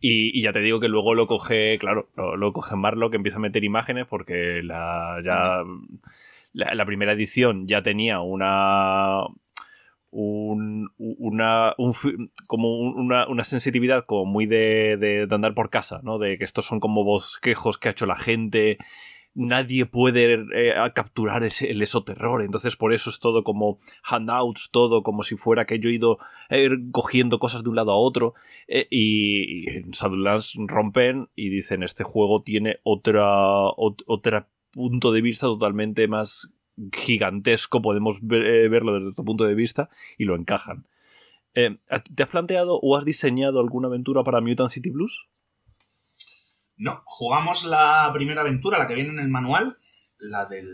Speaker 1: y, y ya te digo que luego lo coge, claro, lo, lo coge Marlock, que empieza a meter imágenes porque la, ya, la, la primera edición ya tenía una un, una, como un- una, una sensitividad como muy de, de- andar por casa, ¿no? De que estos son como bosquejos que ha hecho la gente, nadie puede eh, capturar ese, el esoterror, entonces por eso es todo como handouts, todo como si fuera que yo he ido eh, cogiendo cosas de un lado a otro, eh, y, y en Shadowlands rompen y dicen este juego tiene otra, ot- otra punto de vista totalmente más gigantesco, podemos ver- eh, verlo desde otro punto de vista y lo encajan. Eh, ¿Te has planteado o has diseñado alguna aventura para Mutant City Blues?
Speaker 2: No, jugamos la primera aventura, la que viene en el manual, la del...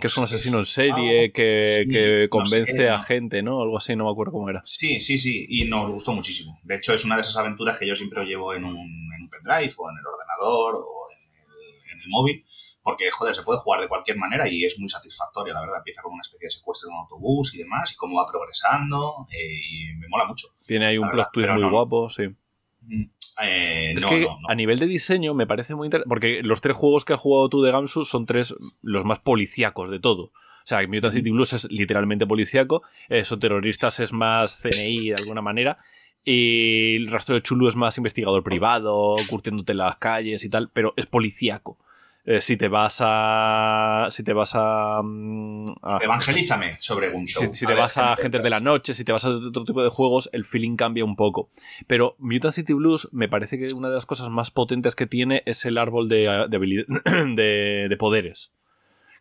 Speaker 1: Que es un asesino en serie que,
Speaker 2: sí,
Speaker 1: que
Speaker 2: no
Speaker 1: convence
Speaker 2: sé,
Speaker 1: a
Speaker 2: no.
Speaker 1: gente, ¿no? Algo así, no me acuerdo cómo era.
Speaker 2: Sí, sí, sí, y nos gustó muchísimo. De hecho, es una de esas aventuras que yo siempre lo llevo en un, en un pendrive o en el ordenador o en el, en el móvil, porque, joder, se puede jugar de cualquier manera y es muy satisfactoria, la verdad. Empieza con una especie de secuestro en un autobús y demás, y cómo va progresando, eh, y me mola mucho.
Speaker 1: Tiene ahí un plot twist muy
Speaker 2: no.
Speaker 1: guapo, sí.
Speaker 2: Mm, eh,
Speaker 1: Es
Speaker 2: no,
Speaker 1: que
Speaker 2: no.
Speaker 1: a nivel de diseño me parece muy interesante. Porque los tres juegos que has jugado tú de Gamsu son tres los más policíacos de todo. O sea, Mutant City Blues es literalmente policíaco. Eso terroristas es más CNI de alguna manera. Y el rastro de Chulu es más investigador privado, curtiéndote en las calles y tal. Pero es policíaco. Eh, si te vas a. Si te vas a. mm, a-
Speaker 2: Evangelízame sobre Gunshow.
Speaker 1: si, si te
Speaker 2: ver,
Speaker 1: vas a
Speaker 2: gente,
Speaker 1: Gentes de la Noche, si te vas a otro tipo de juegos, el feeling cambia un poco. Pero Mutant City Blues me parece que una de las cosas más potentes que tiene es el árbol de, de, habilidad- de, de poderes.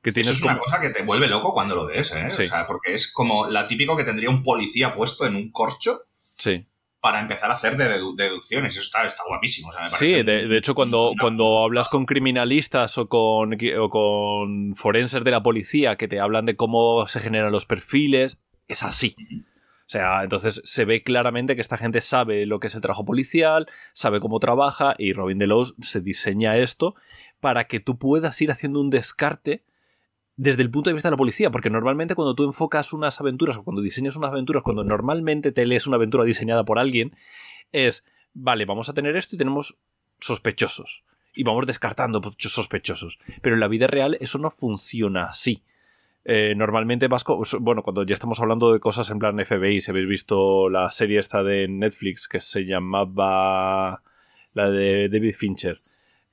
Speaker 1: Que
Speaker 2: Eso
Speaker 1: tienes
Speaker 2: es una cosa que te vuelve loco cuando lo ves, ¿eh?
Speaker 1: Sí.
Speaker 2: O sea, porque es como la típico que tendría un policía puesto en un corcho
Speaker 1: Sí.
Speaker 2: Para empezar a hacer de dedu- deducciones. Eso está, está guapísimo. o sea, me
Speaker 1: Sí, de, hecho, cuando, cuando hablas con criminalistas o con, o con forenses de la policía que te hablan de cómo se generan los perfiles, es así. O sea, entonces se ve claramente que esta gente sabe lo que es el trabajo policial, sabe cómo trabaja y Robin Delos se diseña esto para que tú puedas ir haciendo un descarte desde el punto de vista de la policía, porque normalmente cuando tú enfocas unas aventuras o cuando diseñas unas aventuras, cuando normalmente te lees una aventura diseñada por alguien, es, vale, vamos a tener esto y tenemos sospechosos. Y vamos descartando sospechosos. Pero en la vida real eso no funciona así. Eh, normalmente vas co- bueno, cuando ya estamos hablando de cosas en plan FBI, si habéis visto la serie esta de Netflix que se llamaba la de David Fincher,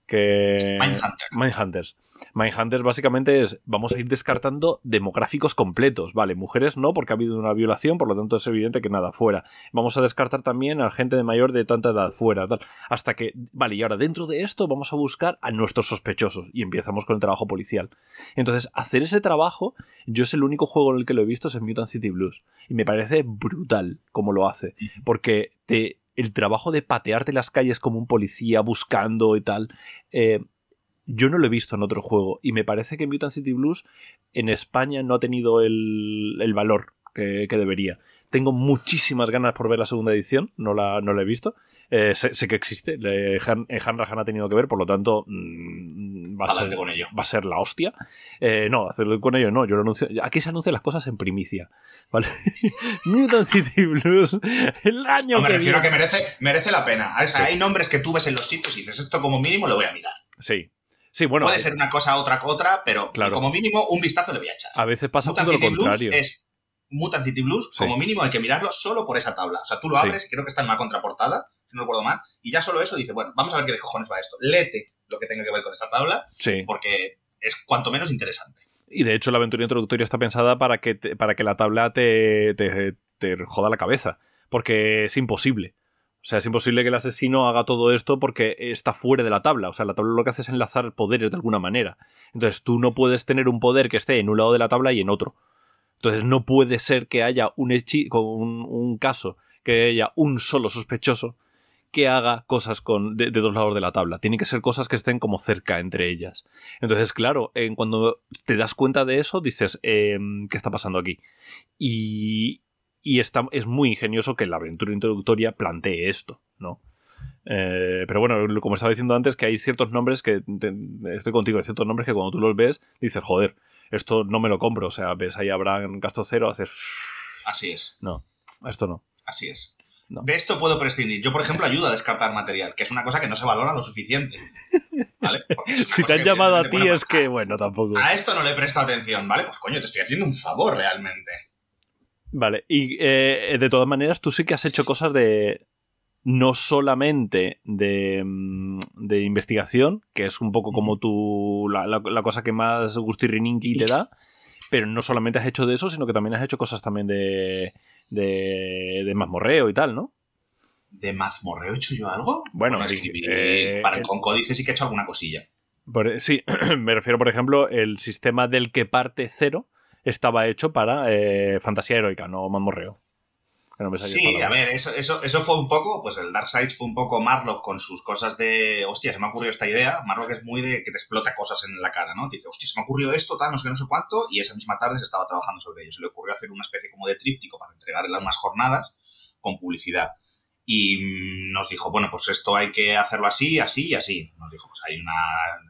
Speaker 1: que
Speaker 2: Mindhunter.
Speaker 1: Mindhunters. Mindhunters básicamente es, vamos a ir descartando demográficos completos. Vale, mujeres no, porque ha habido una violación, por lo tanto es evidente que nada, fuera. Vamos a descartar también a gente de mayor de tanta edad, fuera, tal. Hasta que, vale, y ahora dentro de esto vamos a buscar a nuestros sospechosos. Y empezamos con el trabajo policial. Entonces, hacer ese trabajo, yo es el único juego en el que lo he visto, es en Mutant City Blues. Y me parece brutal cómo lo hace. Porque te, el trabajo de patearte las calles como un policía buscando y tal, eh, yo no lo he visto en otro juego. Y me parece que Mutant City Blues en España no ha tenido el, el valor que, que debería. Tengo muchísimas ganas por ver la segunda edición, no la, no la he visto. Eh, sé, sé que existe, Han, eh, Han Rahan ha tenido que ver, por lo tanto mm, va, a ser,
Speaker 2: con ello.
Speaker 1: va a ser la hostia. Eh, no, hacerlo con ello no, yo lo anuncio. Aquí se anuncian las cosas en primicia. ¿vale? Mutant City Blues, el año
Speaker 2: No, me
Speaker 1: que
Speaker 2: refiero a que merece, merece la pena. O sea,
Speaker 1: Sí.
Speaker 2: Hay nombres que tú ves en los sitios y dices, esto como mínimo lo voy a mirar.
Speaker 1: Sí. Sí, bueno,
Speaker 2: Puede ser una cosa, otra, otra, pero
Speaker 1: Claro.
Speaker 2: como mínimo un vistazo le voy a echar.
Speaker 1: a veces pasa
Speaker 2: Mutant
Speaker 1: todo lo
Speaker 2: City Blues
Speaker 1: contrario.
Speaker 2: es Mutant City Blues,
Speaker 1: Sí.
Speaker 2: como mínimo hay que mirarlo solo por esa tabla. O sea, tú lo
Speaker 1: Sí.
Speaker 2: abres, creo que está en una contraportada, no recuerdo mal, y ya solo eso dice, bueno, vamos a ver qué de cojones va esto. Léete lo que tenga que ver con esa tabla,
Speaker 1: Sí.
Speaker 2: porque es cuanto menos interesante.
Speaker 1: Y de hecho la aventura introductoria está pensada para que, te- para que la tabla te, te, te joda la cabeza. Porque es imposible. O sea, es imposible que el asesino haga todo esto porque está fuera de la tabla. O sea, la tabla lo que hace es enlazar poderes de alguna manera. Entonces tú no puedes tener un poder que esté en un lado de la tabla y en otro. Entonces no puede ser que haya un, hechi un, un caso, que haya un solo sospechoso que haga cosas con, de, de dos lados de la tabla. Tienen que ser cosas que estén como cerca entre ellas. Entonces, claro, cuando te das cuenta de eso, dices, em, ¿qué está pasando aquí? Y, y está, es muy ingenioso que la aventura introductoria plantee esto, ¿no? Eh, pero bueno, como estaba diciendo antes, que hay ciertos nombres que, te- estoy contigo, hay ciertos nombres que cuando tú los ves, dices, joder, esto no me lo compro. O sea, ves ahí Abraham Gasto Cero, haces,
Speaker 2: Así es,
Speaker 1: no, esto no.
Speaker 2: así es.
Speaker 1: No.
Speaker 2: De esto puedo prescindir. Yo, por ejemplo, ayudo a descartar material, que es una cosa que no se valora lo suficiente. ¿Vale?
Speaker 1: Si te han llamado a ti es que, bueno, tampoco.
Speaker 2: A esto no le presto atención, ¿vale? Pues coño, te estoy haciendo un favor realmente.
Speaker 1: Vale, y eh, de todas maneras, tú sí que has hecho cosas de. No solamente de, mm, de investigación, que es un poco como tu. La, la- la cosa que más gustirrininqui te da, pero no solamente has hecho de eso, sino que también has hecho cosas también de. De, de mazmorreo y tal, ¿no?
Speaker 2: ¿De mazmorreo he hecho yo algo?
Speaker 1: Bueno,
Speaker 2: escribí-
Speaker 1: eh,
Speaker 2: para,
Speaker 1: el-
Speaker 2: con códices sí que he hecho alguna cosilla.
Speaker 1: Por- sí, me refiero, por ejemplo, el sistema del que parte cero estaba hecho para eh, fantasía heroica, no mazmorreo. No me
Speaker 2: Sí,
Speaker 1: palabra.
Speaker 2: a ver, eso, eso, eso fue un poco, pues el Dark Sides fue un poco Marlock con sus cosas de, hostia, se me ha ocurrido esta idea. Marlock es muy de que te explota cosas en la cara, ¿no? Te dice, hostia, se me ha ocurrido esto, tal, no sé qué, no sé cuánto, y esa misma tarde se estaba trabajando sobre ello. Se le ocurrió hacer una especie como de tríptico para entregarle a unas jornadas con publicidad. Y mm, nos dijo, bueno, pues esto hay que hacerlo así, así y así. Nos dijo, pues hay, una,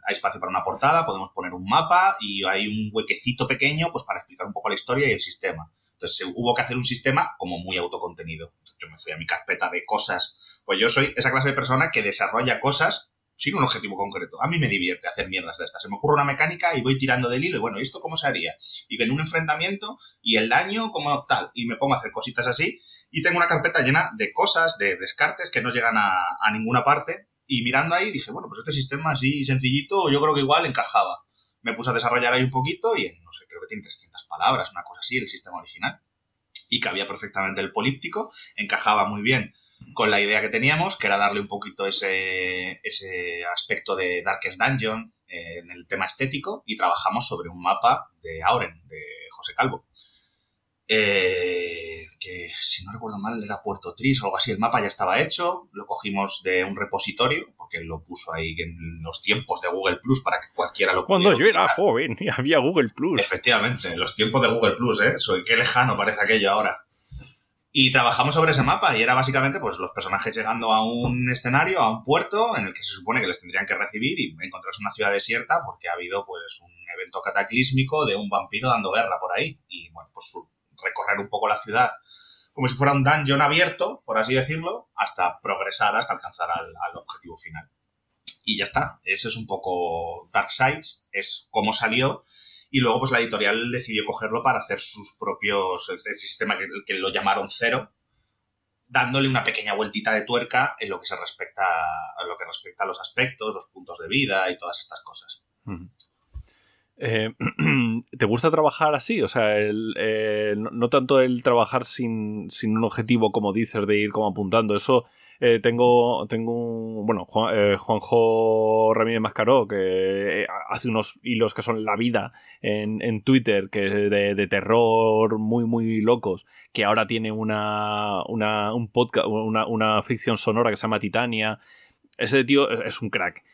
Speaker 2: hay espacio para una portada, podemos poner un mapa y hay un huequecito pequeño pues para explicar un poco la historia y el sistema. Entonces hubo que hacer un sistema como muy autocontenido. Yo me fui a mi carpeta de cosas. Pues yo soy esa clase de persona que desarrolla cosas sin un objetivo concreto. A mí me divierte hacer mierdas de estas. Se me ocurre una mecánica y voy tirando del hilo y bueno, ¿y esto cómo se haría? Y que en un enfrentamiento y el daño como tal. Y me pongo a hacer cositas así y tengo una carpeta llena de cosas, de descartes que no llegan a ninguna parte Y mirando ahí dije, bueno, pues este sistema así sencillito, yo creo que igual encajaba. Me puse a desarrollar ahí un poquito y en, no sé, creo que tiene 300 palabras, una cosa así, el sistema original. Y cabía perfectamente el políptico, encajaba muy bien con la idea que teníamos, que era darle un poquito ese, ese aspecto de Darkest Dungeon eh, en el tema estético y trabajamos sobre un mapa de Auren, de José Calvo. Eh, que si no recuerdo mal era Puerto Tris o algo así. El mapa ya estaba hecho, lo cogimos de un repositorio, porque lo puso ahí en los tiempos de Google Plus para que cualquiera lo
Speaker 1: pudiera. Cuando yo era joven y había Google Plus.
Speaker 2: Efectivamente, los tiempos de Google Plus, ¿eh? Soy qué lejano parece aquello ahora. Y trabajamos sobre ese mapa y era básicamente pues los personajes llegando a un escenario, a un puerto en el que se supone que les tendrían que recibir y encontrarse una ciudad desierta porque ha habido pues un evento cataclísmico de un vampiro dando guerra por ahí. Y bueno, pues recorrer un poco la ciudad como si fuera un dungeon abierto, por así decirlo, hasta progresar, hasta alcanzar al, objetivo final. Y ya está, ese es un poco Dark Sides, es cómo salió, y luego pues la editorial decidió cogerlo para hacer sus propios, este sistema que, que lo llamaron Cero, dándole una pequeña vueltita de tuerca en lo que se respecta a lo que respecta a los aspectos, los puntos de vida y todas estas cosas.
Speaker 1: Eh, ¿Te gusta trabajar así? O sea, eh, no, tanto el trabajar sin, un objetivo, como dices, de ir como apuntando. Eso eh, tengo, tengo bueno, Juanjo Ramírez Mascaró, que hace unos hilos que son la vida en, Twitter, que de, de, terror muy, muy locos, que ahora tiene una, una, un podcast, una, una ficción sonora que se llama Titania. Ese tío es un crack.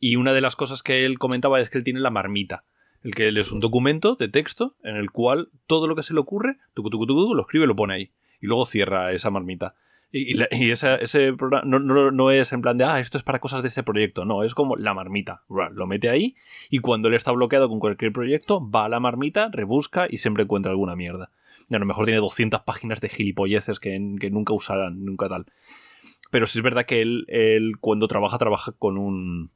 Speaker 1: Y una de las cosas que él comentaba es que él tiene la marmita el que es un documento de texto en el cual todo lo que se le ocurre, lo escribe y lo pone ahí. Y luego cierra esa marmita. Y, ese programa no, es en plan de, ah, esto es para cosas de ese proyecto. No, es como la marmita. Lo mete ahí y cuando él está bloqueado con cualquier proyecto, va a la marmita, rebusca y siempre encuentra alguna mierda. Y a lo mejor tiene 200 páginas de gilipolleces que, que nunca usarán, nunca tal. Pero sí es verdad que él, él cuando trabaja, trabaja con un,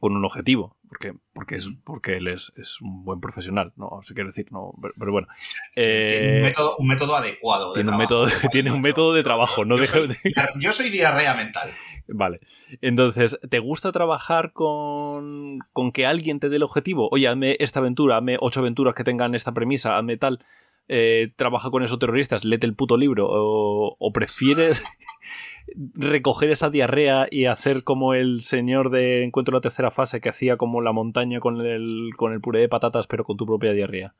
Speaker 1: con un objetivo, porque, porque, es, porque él es, un buen profesional, ¿no? Se quiere decir, no, pero, bueno.
Speaker 2: tiene un, eh, método, adecuado.
Speaker 1: De tiene, un método, tiene un método de trabajo, no
Speaker 2: yo, soy, yo soy diarrea mental.
Speaker 1: Vale. Entonces, ¿te gusta trabajar con, con que alguien te dé el objetivo? Oye, hazme esta aventura, hazme ocho aventuras que tengan esta premisa, hazme tal. Eh, trabaja con esos terroristas, lete el puto libro. O, o prefieres recoger esa diarrea y hacer como el señor de Encuentro la tercera fase que hacía como la montaña con el, con el puré de patatas pero con tu propia diarrea.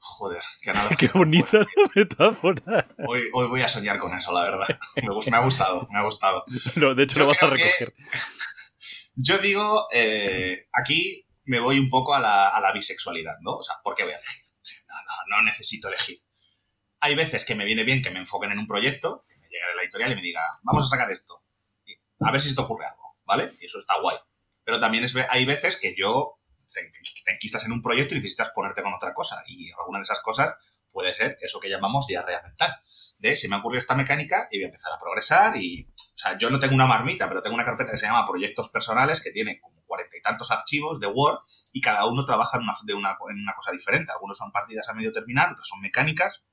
Speaker 2: Joder, qué,
Speaker 1: qué bonita metáfora.
Speaker 2: Hoy, hoy, voy a soñar con eso, la verdad. Me, me ha gustado, me ha gustado.
Speaker 1: No, de hecho lo vas a recoger.
Speaker 2: Yo digo, eh, aquí me voy un poco a la, a la, bisexualidad, ¿no? O sea, ¿por qué voy a elegir? No, no, no necesito elegir. Hay veces que me viene bien que me enfoquen en un proyecto, llegar a la editorial y me diga, vamos a sacar esto. a ver si se te ocurre algo, ¿vale? Y eso está guay. Pero también es, hay veces que yo te, enquistas en un proyecto y necesitas ponerte con otra cosa. Y alguna de esas cosas puede ser eso que llamamos diarrea mental. De, se me ocurrió esta mecánica y voy a empezar a progresar y... O sea, yo no tengo una marmita, pero tengo una carpeta que se llama Proyectos Personales que tiene cuarenta y tantos archivos de Word y cada uno trabaja en una, de una, en una cosa diferente. Algunos son partidas a medio terminar, otros son mecánicas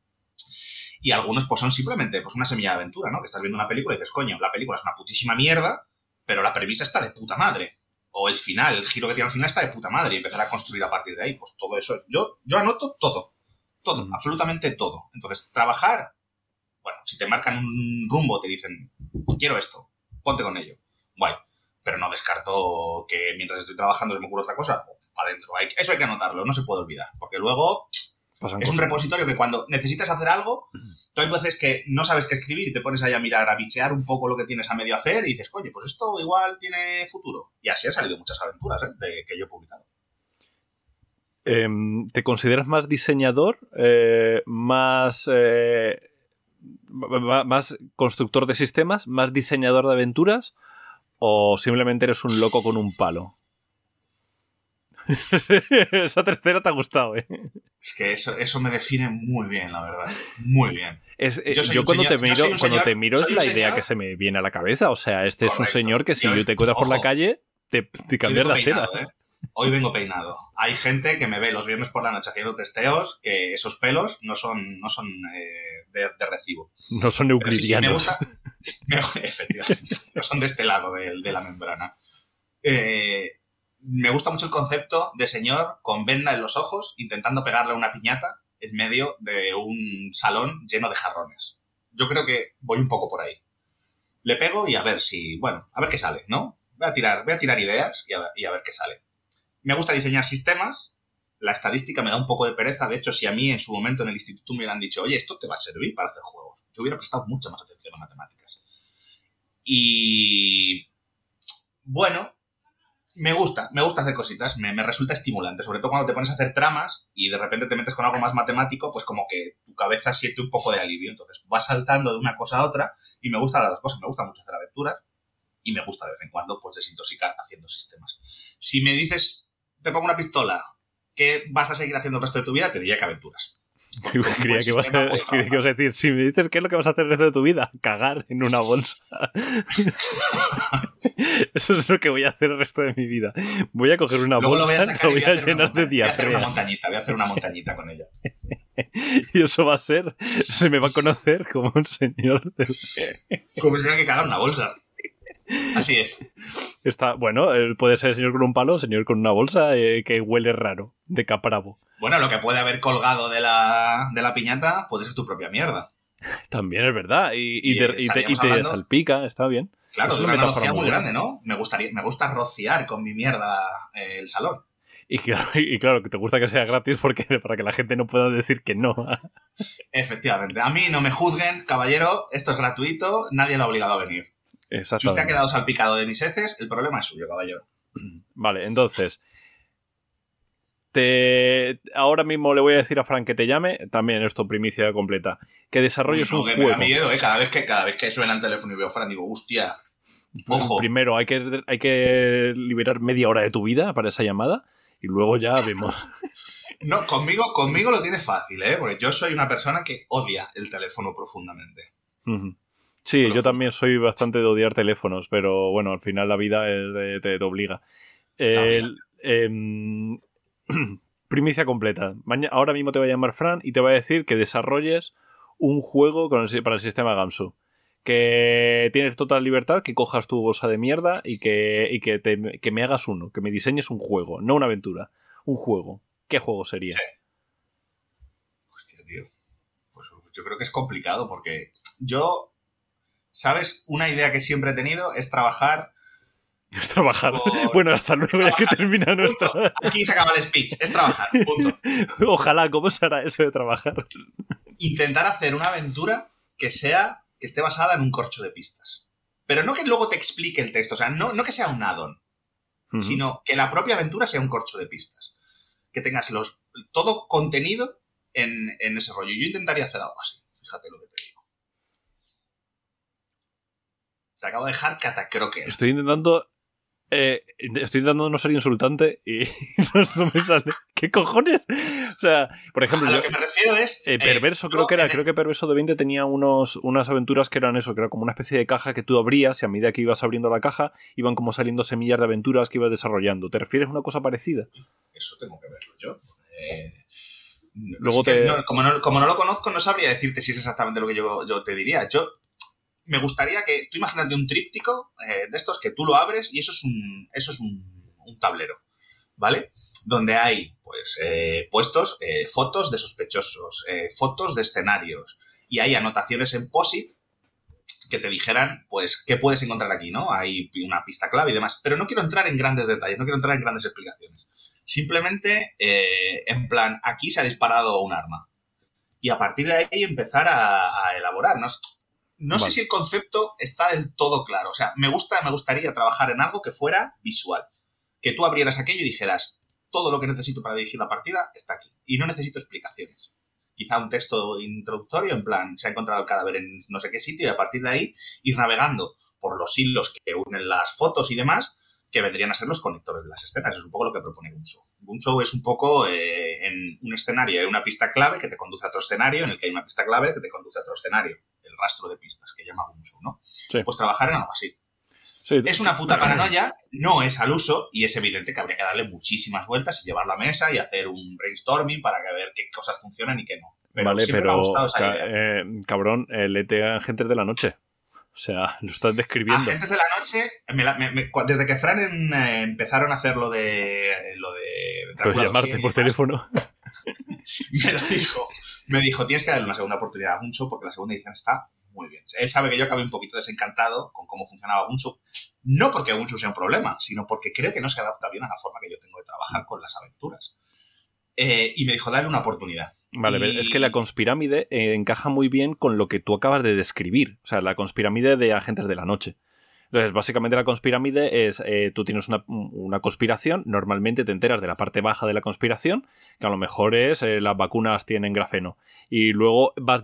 Speaker 2: y algunos pues son simplemente pues una semilla de aventura, ¿no? Que estás viendo una película y dices, coño, la película es una putísima mierda, pero la premisa está de puta madre. O el final, el giro que tiene al final está de puta madre y empezar a construir a partir de ahí. Pues todo eso. Yo, yo anoto todo. Todo, absolutamente todo. Entonces, trabajar, bueno, si te marcan un rumbo, te dicen, quiero esto, ponte con ello. Bueno, pero no descarto que mientras estoy trabajando se me ocurre otra cosa, adentro. eso hay que anotarlo, no se puede olvidar, porque luego es un repositorio que cuando necesitas hacer algo, tú hay veces que no sabes qué escribir y te pones ahí a mirar, a bichear un poco lo que tienes a medio hacer y dices, coño, pues esto igual tiene futuro. Y así han salido muchas aventuras ¿eh? de, que yo he publicado.
Speaker 1: Em, ¿Te consideras más diseñador? Eh, más, eh, ¿Más constructor de sistemas? ¿Más diseñador de aventuras? ¿O simplemente eres un loco con un palo? Esa tercera te ha gustado, ¿eh?
Speaker 2: Es que eso, eso me define muy bien, la verdad. Muy bien.
Speaker 1: Eh, yo, cuando, te miro, cuando te miro es la idea que se me viene a la cabeza. O sea, este es un señor que si yo, te encuentras por la calle, te, te cambias la cena. ¿eh?
Speaker 2: Hoy vengo peinado. Hay gente que me ve los viernes por la noche haciendo testeos que esos pelos no son, no son eh, de, recibo.
Speaker 1: No son euclidianos.
Speaker 2: Efectivamente, no son de este lado de, la membrana. Eh, me gusta mucho el concepto de señor con venda en los ojos intentando pegarle una piñata en medio de un salón lleno de jarrones. Yo creo que voy un poco por ahí. Le pego y a ver si, bueno, a ver qué sale, ¿no? Voy a tirar, voy a tirar ideas y a ver qué sale. Me gusta diseñar sistemas. La estadística me da un poco de pereza. De hecho, si a mí en su momento en el instituto me hubieran dicho, oye, esto te va a servir para hacer juegos, yo hubiera prestado mucha más atención a matemáticas. Y bueno, me gusta, me gusta hacer cositas, me, me, resulta estimulante, sobre todo cuando te pones a hacer tramas y de repente te metes con algo más matemático, pues como que tu cabeza siente un poco de alivio, entonces vas saltando de una cosa a otra y me gustan las dos cosas, me gusta mucho hacer aventuras y me gusta de vez en cuando pues desintoxicar haciendo sistemas. Si me dices, te pongo una pistola, ¿qué vas a seguir haciendo el resto de tu vida? Te diría que aventuras.
Speaker 1: Creía que, vas a, que ibas a decir, si me dices qué es lo que vas a hacer el resto de tu vida, cagar en una bolsa. Eso es lo que voy a hacer el resto de mi vida. Voy a coger una
Speaker 2: Luego
Speaker 1: bolsa,
Speaker 2: lo voy a sacar
Speaker 1: voy
Speaker 2: a
Speaker 1: a
Speaker 2: hacer una
Speaker 1: llenar de
Speaker 2: voy a hacer una montañita, voy a hacer una montañita con ella.
Speaker 1: Y eso va a ser, se me va a conocer como un señor del...
Speaker 2: Como si tuviera que cagar una bolsa. Así es.
Speaker 1: Está, bueno, puede ser el señor con un palo, señor con una bolsa eh, que huele raro, de capravo.
Speaker 2: Bueno, lo que puede haber colgado de la, de la piñata puede ser tu propia mierda.
Speaker 1: También es verdad. Y, y
Speaker 2: Y
Speaker 1: te, y salpica, está bien.
Speaker 2: Claro,
Speaker 1: Es una
Speaker 2: una
Speaker 1: metáfora muy
Speaker 2: grande, ¿no? Me, gustaría, me gusta rociar con mi mierda eh, el salón.
Speaker 1: Y claro, y claro, que te gusta que sea gratis porque para que la gente no pueda decir que no.
Speaker 2: Efectivamente. A mí no me juzguen, caballero, esto es gratuito, nadie lo ha obligado a venir. Si usted ha quedado salpicado de mis heces, el problema es suyo, caballero.
Speaker 1: Vale, entonces. Te... Ahora mismo le voy a decir a Frank que te llame, también esto primicia completa, que desarrolles
Speaker 2: no,
Speaker 1: un
Speaker 2: que me da
Speaker 1: juego.
Speaker 2: miedo, ¿eh? Cada vez, que, cada vez que suena el teléfono y veo a Fran, digo, hostia. Ojo.
Speaker 1: Primero hay que, hay que liberar media hora de tu vida para esa llamada y luego ya vemos.
Speaker 2: No, conmigo, conmigo lo tiene fácil, ¿eh? Porque yo soy una persona que odia el teléfono profundamente.
Speaker 1: Ujú. Sí, yo también soy bastante de odiar teléfonos, pero bueno, al final la vida es te, te obliga. Em, primicia completa. Maña- ahora mismo te va a llamar Fran y te va a decir que desarrolles un juego con el si- para el sistema Gamsu. Que tienes total libertad, que cojas tu bolsa de mierda y que, y que, te- que me hagas uno, que me diseñes un juego, no una aventura, un juego. ¿Qué juego sería?
Speaker 2: Sí. Hostia, tío. Pues yo creo que es complicado porque yo, ¿sabes? Una idea que siempre he tenido es trabajar.
Speaker 1: Es trabajar.
Speaker 2: Por-
Speaker 1: Bueno, hasta luego ya que termina
Speaker 2: Punto.
Speaker 1: nuestra.
Speaker 2: Aquí se acaba el speech, es trabajar. Punto.
Speaker 1: Ojalá, ¿cómo será eso de trabajar?
Speaker 2: Intentar hacer una aventura que sea, que esté basada en un corcho de pistas. Pero no que luego te explique el texto, o sea, no, no que sea un add-on, sino que la propia aventura sea un corcho de pistas. Que tengas los, todo contenido en, en ese rollo. Yo intentaría hacer algo así, fíjate lo que te digo. Te acabo de dejar catacroker.
Speaker 1: Estoy intentando. eh, estoy intentando no ser insultante y no, me sale. ¿Qué cojones? O sea, por ejemplo,
Speaker 2: A
Speaker 1: yo-
Speaker 2: lo que me refiero es...
Speaker 1: eh,
Speaker 2: eh,
Speaker 1: Perverso
Speaker 2: yo
Speaker 1: creo que era, creo que Perverso de 20 tenía unos, unas aventuras que eran eso, que era como una especie de caja que tú abrías y a medida que ibas abriendo la caja iban como saliendo semillas de aventuras que ibas desarrollando. ¿Te refieres a una cosa parecida?
Speaker 2: Eso tengo que verlo yo. Eh,
Speaker 1: Luego
Speaker 2: que
Speaker 1: te-
Speaker 2: no, como, no, como no lo conozco, no sabría decirte si es exactamente lo que yo, yo te diría. Yo me gustaría que tú imagínate un tríptico eh, de estos que tú lo abres y eso es un, eso es un, tablero, ¿vale? Donde hay pues eh, puestos eh, fotos de sospechosos, eh, fotos de escenarios y hay anotaciones en POSIT que te dijeran, pues, qué puedes encontrar aquí, ¿no? Hay una pista clave y demás. Pero no quiero entrar en grandes detalles, no quiero entrar en grandes explicaciones. Simplemente, eh, en plan, aquí se ha disparado un arma. Y a partir de ahí empezar a, a elaborar. No, no
Speaker 1: Vale.
Speaker 2: sé si el concepto está del todo claro. O sea, me, gusta, me gustaría trabajar en algo que fuera visual. Que tú abrieras aquello y dijeras, todo lo que necesito para dirigir la partida está aquí. Y no necesito explicaciones. Quizá un texto introductorio, en plan, se ha encontrado el cadáver en no sé qué sitio, y a partir de ahí ir navegando por los hilos que unen las fotos y demás, que vendrían a ser los conectores de las escenas. Es un poco lo que propone Gunso. Gunso es un poco eh, en un escenario, hay una pista clave que te conduce a otro escenario, en el que hay una pista clave que te conduce a otro escenario. El rastro de pistas que llama Gunso, ¿no?
Speaker 1: Sí.
Speaker 2: Pues trabajar en algo así.
Speaker 1: Sí,
Speaker 2: Es una puta paranoia, no es al uso y es evidente que habría que darle muchísimas vueltas y llevarlo a mesa y hacer un brainstorming para ver qué cosas funcionan y qué no. Pero
Speaker 1: vale, pero
Speaker 2: me ha gustado esa
Speaker 1: ca-
Speaker 2: idea.
Speaker 1: eh, cabrón, el ET Agentes de la Noche. O sea, lo estás describiendo.
Speaker 2: Agentes de la noche, desde que Fran eh, empezaron a hacer lo de. Lo de
Speaker 1: llamarte por teléfono.
Speaker 2: me lo dijo. Me dijo, tienes que darle una segunda oportunidad a Gunso porque la segunda edición está muy bien. Él sabe que yo acabé un poquito desencantado con cómo funcionaba Gunso. No porque Gunso sea un problema, sino porque creo que no se adapta bien a la forma que yo tengo de trabajar con las aventuras. Eh, y me dijo, dale una oportunidad.
Speaker 1: Vale, es que la conspirámide eh, encaja muy bien con lo que tú acabas de describir. O sea, la conspirámide de agentes de la noche. Entonces, básicamente la conspirámide es, eh, tú tienes una, conspiración, normalmente te enteras de la parte baja de la conspiración, que a lo mejor es las vacunas tienen grafeno, y luego vas,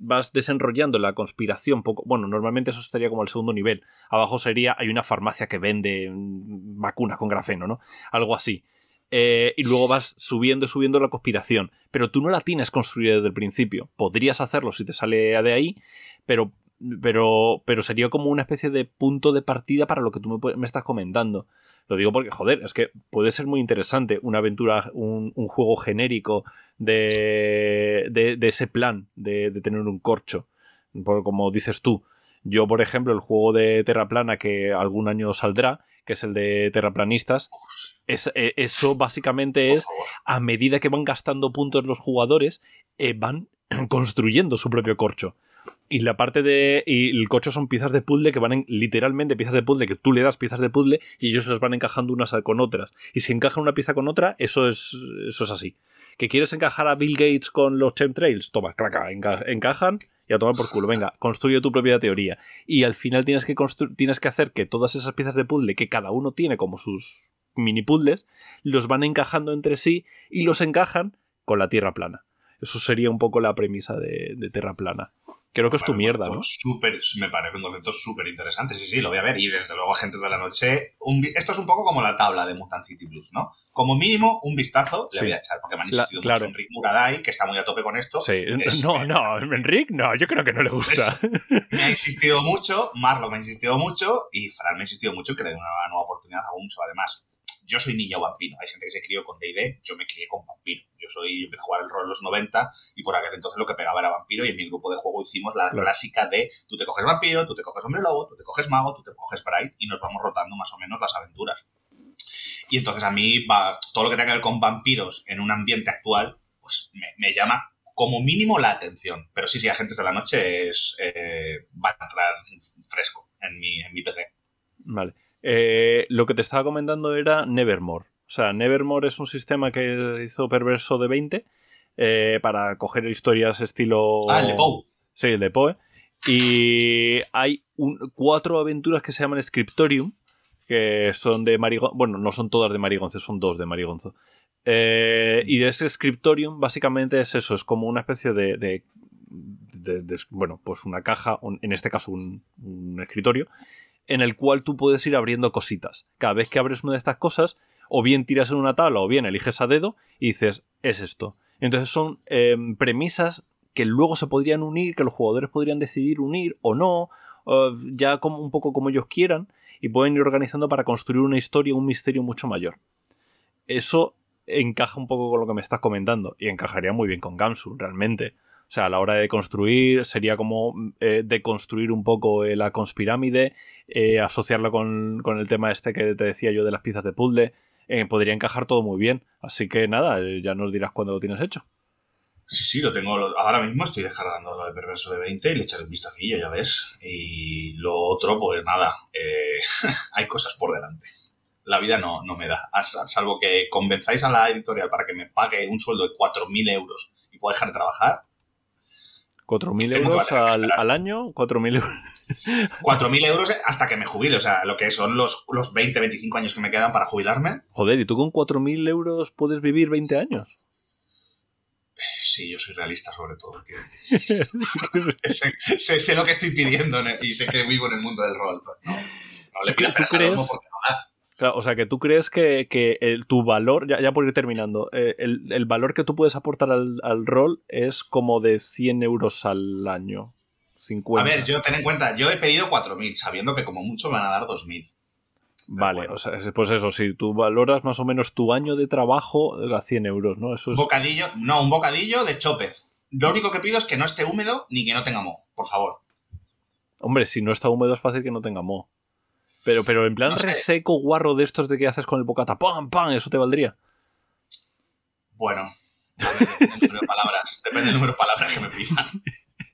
Speaker 1: vas desenrollando la conspiración, poco, bueno, normalmente eso estaría como el segundo nivel, abajo sería, hay una farmacia que vende mm, vacunas con grafeno, ¿no? Algo así. Eh, y luego vas subiendo y subiendo la conspiración. Pero tú no la tienes construida desde el principio. Podrías hacerlo si te sale de ahí, pero, pero, pero sería como una especie de punto de partida para lo que tú me, estás comentando. Lo digo porque, joder, es que puede ser muy interesante una aventura, un, juego genérico de, de, ese plan de, de, tener un corcho. como dices tú, yo, por ejemplo, el juego de Terraplana que algún año saldrá, que es el de Terraplanistas, es, eh, eso básicamente es a medida que van gastando puntos los jugadores, eh, van construyendo su propio corcho. Y la parte de. Y el corcho son piezas de puzzle que van en, literalmente piezas de puzzle que tú le das piezas de puzzle y ellos las van encajando unas con otras. Y si encajan una pieza con otra, eso es, eso es así. ¿Que quieres encajar a Bill Gates con los chemtrails? Toma, craca, encajan y a tomar por culo. Venga, construye tu propia teoría. Y al final tienes que, tienes que hacer que todas esas piezas de puzzle que cada uno tiene como sus mini puzzles, los van encajando entre sí y los encajan con la Tierra plana. Eso sería un poco la premisa de, de Tierra plana. Creo que es tu mierda, ¿no?
Speaker 2: Super, me parece un concepto súper interesante. Sí, sí, lo voy a ver. Y desde luego, Agentes de la Noche. esto es un poco como la tabla de Mutant City Blues, ¿no? Como mínimo, un vistazo le voy a echar. Porque me han insistido mucho Enrique Muraday, que está muy a tope con esto.
Speaker 1: Sí. no, no, Enrique, no, yo creo que no le gusta.
Speaker 2: me ha insistido mucho, Marlo me ha insistido mucho y Fran me ha insistido mucho que le dé una nueva oportunidad a Unso. Además, yo soy niño vampiro. Hay gente que se crió con D&D, yo me crié con vampiro. Yo soy, yo empecé a jugar el rol en los 90 y por aquel entonces lo que pegaba era vampiro y en mi grupo de juego hicimos la clásica de tú te coges vampiro, tú te coges hombre lobo, tú te coges mago, tú te coges bright y nos vamos rotando más o menos las aventuras. Y entonces a mí va, todo lo que tenga que ver con vampiros en un ambiente actual, pues me, llama como mínimo la atención. Pero sí, sí, Agentes de la Noche es, eh, va a entrar fresco en mi, en mi PC.
Speaker 1: Vale. Eh, lo que te estaba comentando era Nevermore. O sea, Nevermore es un sistema que hizo Perverso de 20 eh, para coger historias estilo.
Speaker 2: Ah, el de Poe.
Speaker 1: Sí, el de Poe. Y hay cuatro aventuras que se llaman Scriptorium, que son de Marigonzo. Bueno, no son todas de Marigonzo, son dos de Marigonzo. Eh, y ese Scriptorium básicamente es eso, es como una especie de, bueno, pues una caja, en este caso un, un escritorio, en el cual tú puedes ir abriendo cositas. Cada vez que abres una de estas cosas, o bien tiras en una tabla o bien eliges a dedo y dices, es esto. Entonces son em, premisas que luego se podrían unir, que los jugadores podrían decidir unir o no, ya como, un poco como ellos quieran, y pueden ir organizando para construir una historia, un misterio mucho mayor. Eso encaja un poco con lo que me estás comentando, y encajaría muy bien con Gamsu, realmente. O sea, a la hora de construir sería como eh, deconstruir un poco eh, la conspirámide, eh, asociarla con, el tema este que te decía yo de las piezas de puzzle. podría encajar todo muy bien. Así que nada, ya nos dirás cuándo lo tienes hecho.
Speaker 2: Sí, sí, lo tengo. Ahora mismo estoy descargando lo de Perverso de 20 y le echaré un vistacillo, ya ves. Y lo otro, pues nada, hay cosas por delante. La vida no, no me da. Salvo que convenzáis a la editorial para que me pague un sueldo de 4.000 euros y pueda dejar de trabajar,
Speaker 1: 4.000 euros al, al, año, 4.000 euros.
Speaker 2: 4.000 euros hasta que me jubile, o sea, lo que son los, los 20, 25 años que me quedan para jubilarme.
Speaker 1: Joder, ¿y tú con 4.000 euros puedes vivir 20 años?
Speaker 2: Sí, yo soy realista sobre todo. sé, lo que estoy pidiendo y sé que vivo en el mundo del rol. no, le pido ¿Tú crees?
Speaker 1: O sea, que tú crees que, el, tu valor, ya, por ir terminando, eh, el, valor que tú puedes aportar al, rol es como de 100 euros al año. 50.
Speaker 2: A ver, yo ten en cuenta, yo he pedido 4.000, sabiendo que como mucho me van a dar 2.000.
Speaker 1: Vale, o sea, pues eso, si tú valoras más o menos tu año de trabajo a 100 euros, ¿no? Eso es...
Speaker 2: Bocadillo, no, un bocadillo de chopez. Lo único que pido es que no esté húmedo ni que no tenga moho, por favor.
Speaker 1: Hombre, si no está húmedo es fácil que no tenga moho. Pero, pero en plan
Speaker 2: No sé.
Speaker 1: reseco, guarro de estos de que haces con el bocata, ¡pam, pam! Eso te valdría.
Speaker 2: Bueno, depende del número de palabras. Depende del número de palabras que me pidan.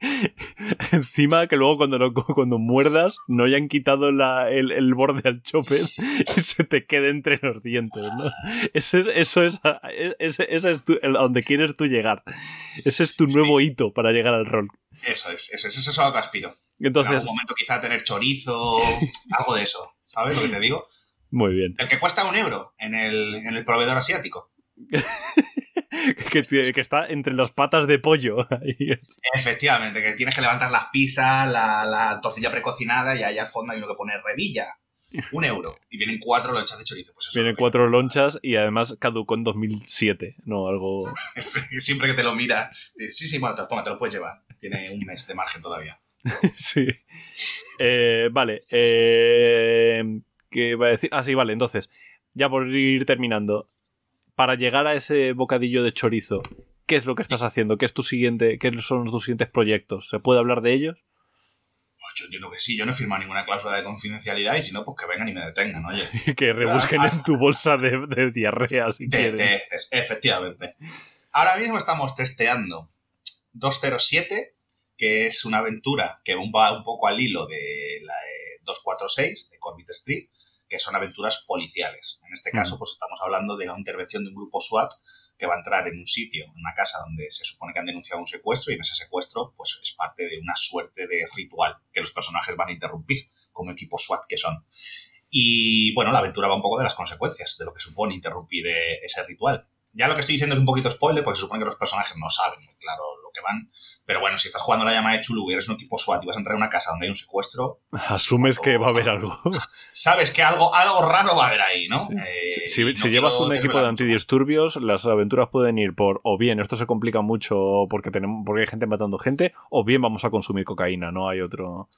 Speaker 1: Encima que luego cuando, lo- cuando muerdas no hayan quitado la- el, el borde al chopper y se te quede entre los dientes, ¿no? Ese es, eso es, ese, ese es tu- el- a donde quieres tú llegar. Ese es tu nuevo hito para llegar al rol.
Speaker 2: Eso es, eso es, eso es a lo que aspiro. En
Speaker 1: Entonces,
Speaker 2: algún momento quizá tener chorizo, algo de eso. ¿Sabes lo que te digo?
Speaker 1: muy bien.
Speaker 2: El que cuesta un euro en el, en el proveedor asiático.
Speaker 1: Que, está entre las patas de pollo.
Speaker 2: Efectivamente, que tienes que levantar las pizzas, la, la tortilla precocinada y ahí al fondo hay uno que pone revilla. Un euro. Y vienen cuatro lonchas de chorizo. Pues eso
Speaker 1: Vienen cuatro lonchas y además caducó en 2007, ¿no? Algo...
Speaker 2: Siempre que te lo mira, dices, sí, sí, bueno, toma, te lo puedes llevar. Tiene un mes de margen todavía.
Speaker 1: Sí. Eh, vale. Eh, ¿Qué iba a decir? Ah, sí, vale. Entonces, ya por ir terminando. Para llegar a ese bocadillo de chorizo, ¿qué es lo que estás haciendo? ¿Qué es tu siguiente, qué son tus siguientes proyectos? ¿Se puede hablar de ellos?
Speaker 2: Bueno, Yo entiendo que sí, yo no he firmado ninguna cláusula de confidencialidad y si no, pues que vengan y me detengan, oye.
Speaker 1: que rebusquen en tu bolsa de, de diarrea si
Speaker 2: De, efectivamente. Ahora mismo estamos testeando 207, que es una aventura que va un poco al hilo de la eh, 246 de Corbett Street, que son aventuras policiales. En este caso,
Speaker 1: Mm.
Speaker 2: pues estamos hablando de la intervención de un grupo SWAT que va a entrar en un sitio, en una casa donde se supone que han denunciado un secuestro y en ese secuestro, pues es parte de una suerte de ritual que los personajes van a interrumpir como equipo SWAT que son. Y bueno, la aventura va un poco de las consecuencias de lo que supone interrumpir eh, ese ritual. Ya lo que estoy diciendo es un poquito spoiler, porque se supone que los personajes no saben muy claro lo que van. Pero bueno, si estás jugando la llama de Chulu y eres un equipo SWAT y vas a entrar en una casa donde hay un secuestro,
Speaker 1: Asumes que va a haber algo.
Speaker 2: sabes que algo, algo raro va a haber ahí, ¿no?
Speaker 1: Sí.
Speaker 2: Eh,
Speaker 1: Si, si-
Speaker 2: no
Speaker 1: si llevas un equipo de antidisturbios, las aventuras pueden ir por o bien esto se complica mucho porque tenemos porque hay gente matando gente, o bien vamos a consumir cocaína, no hay otro.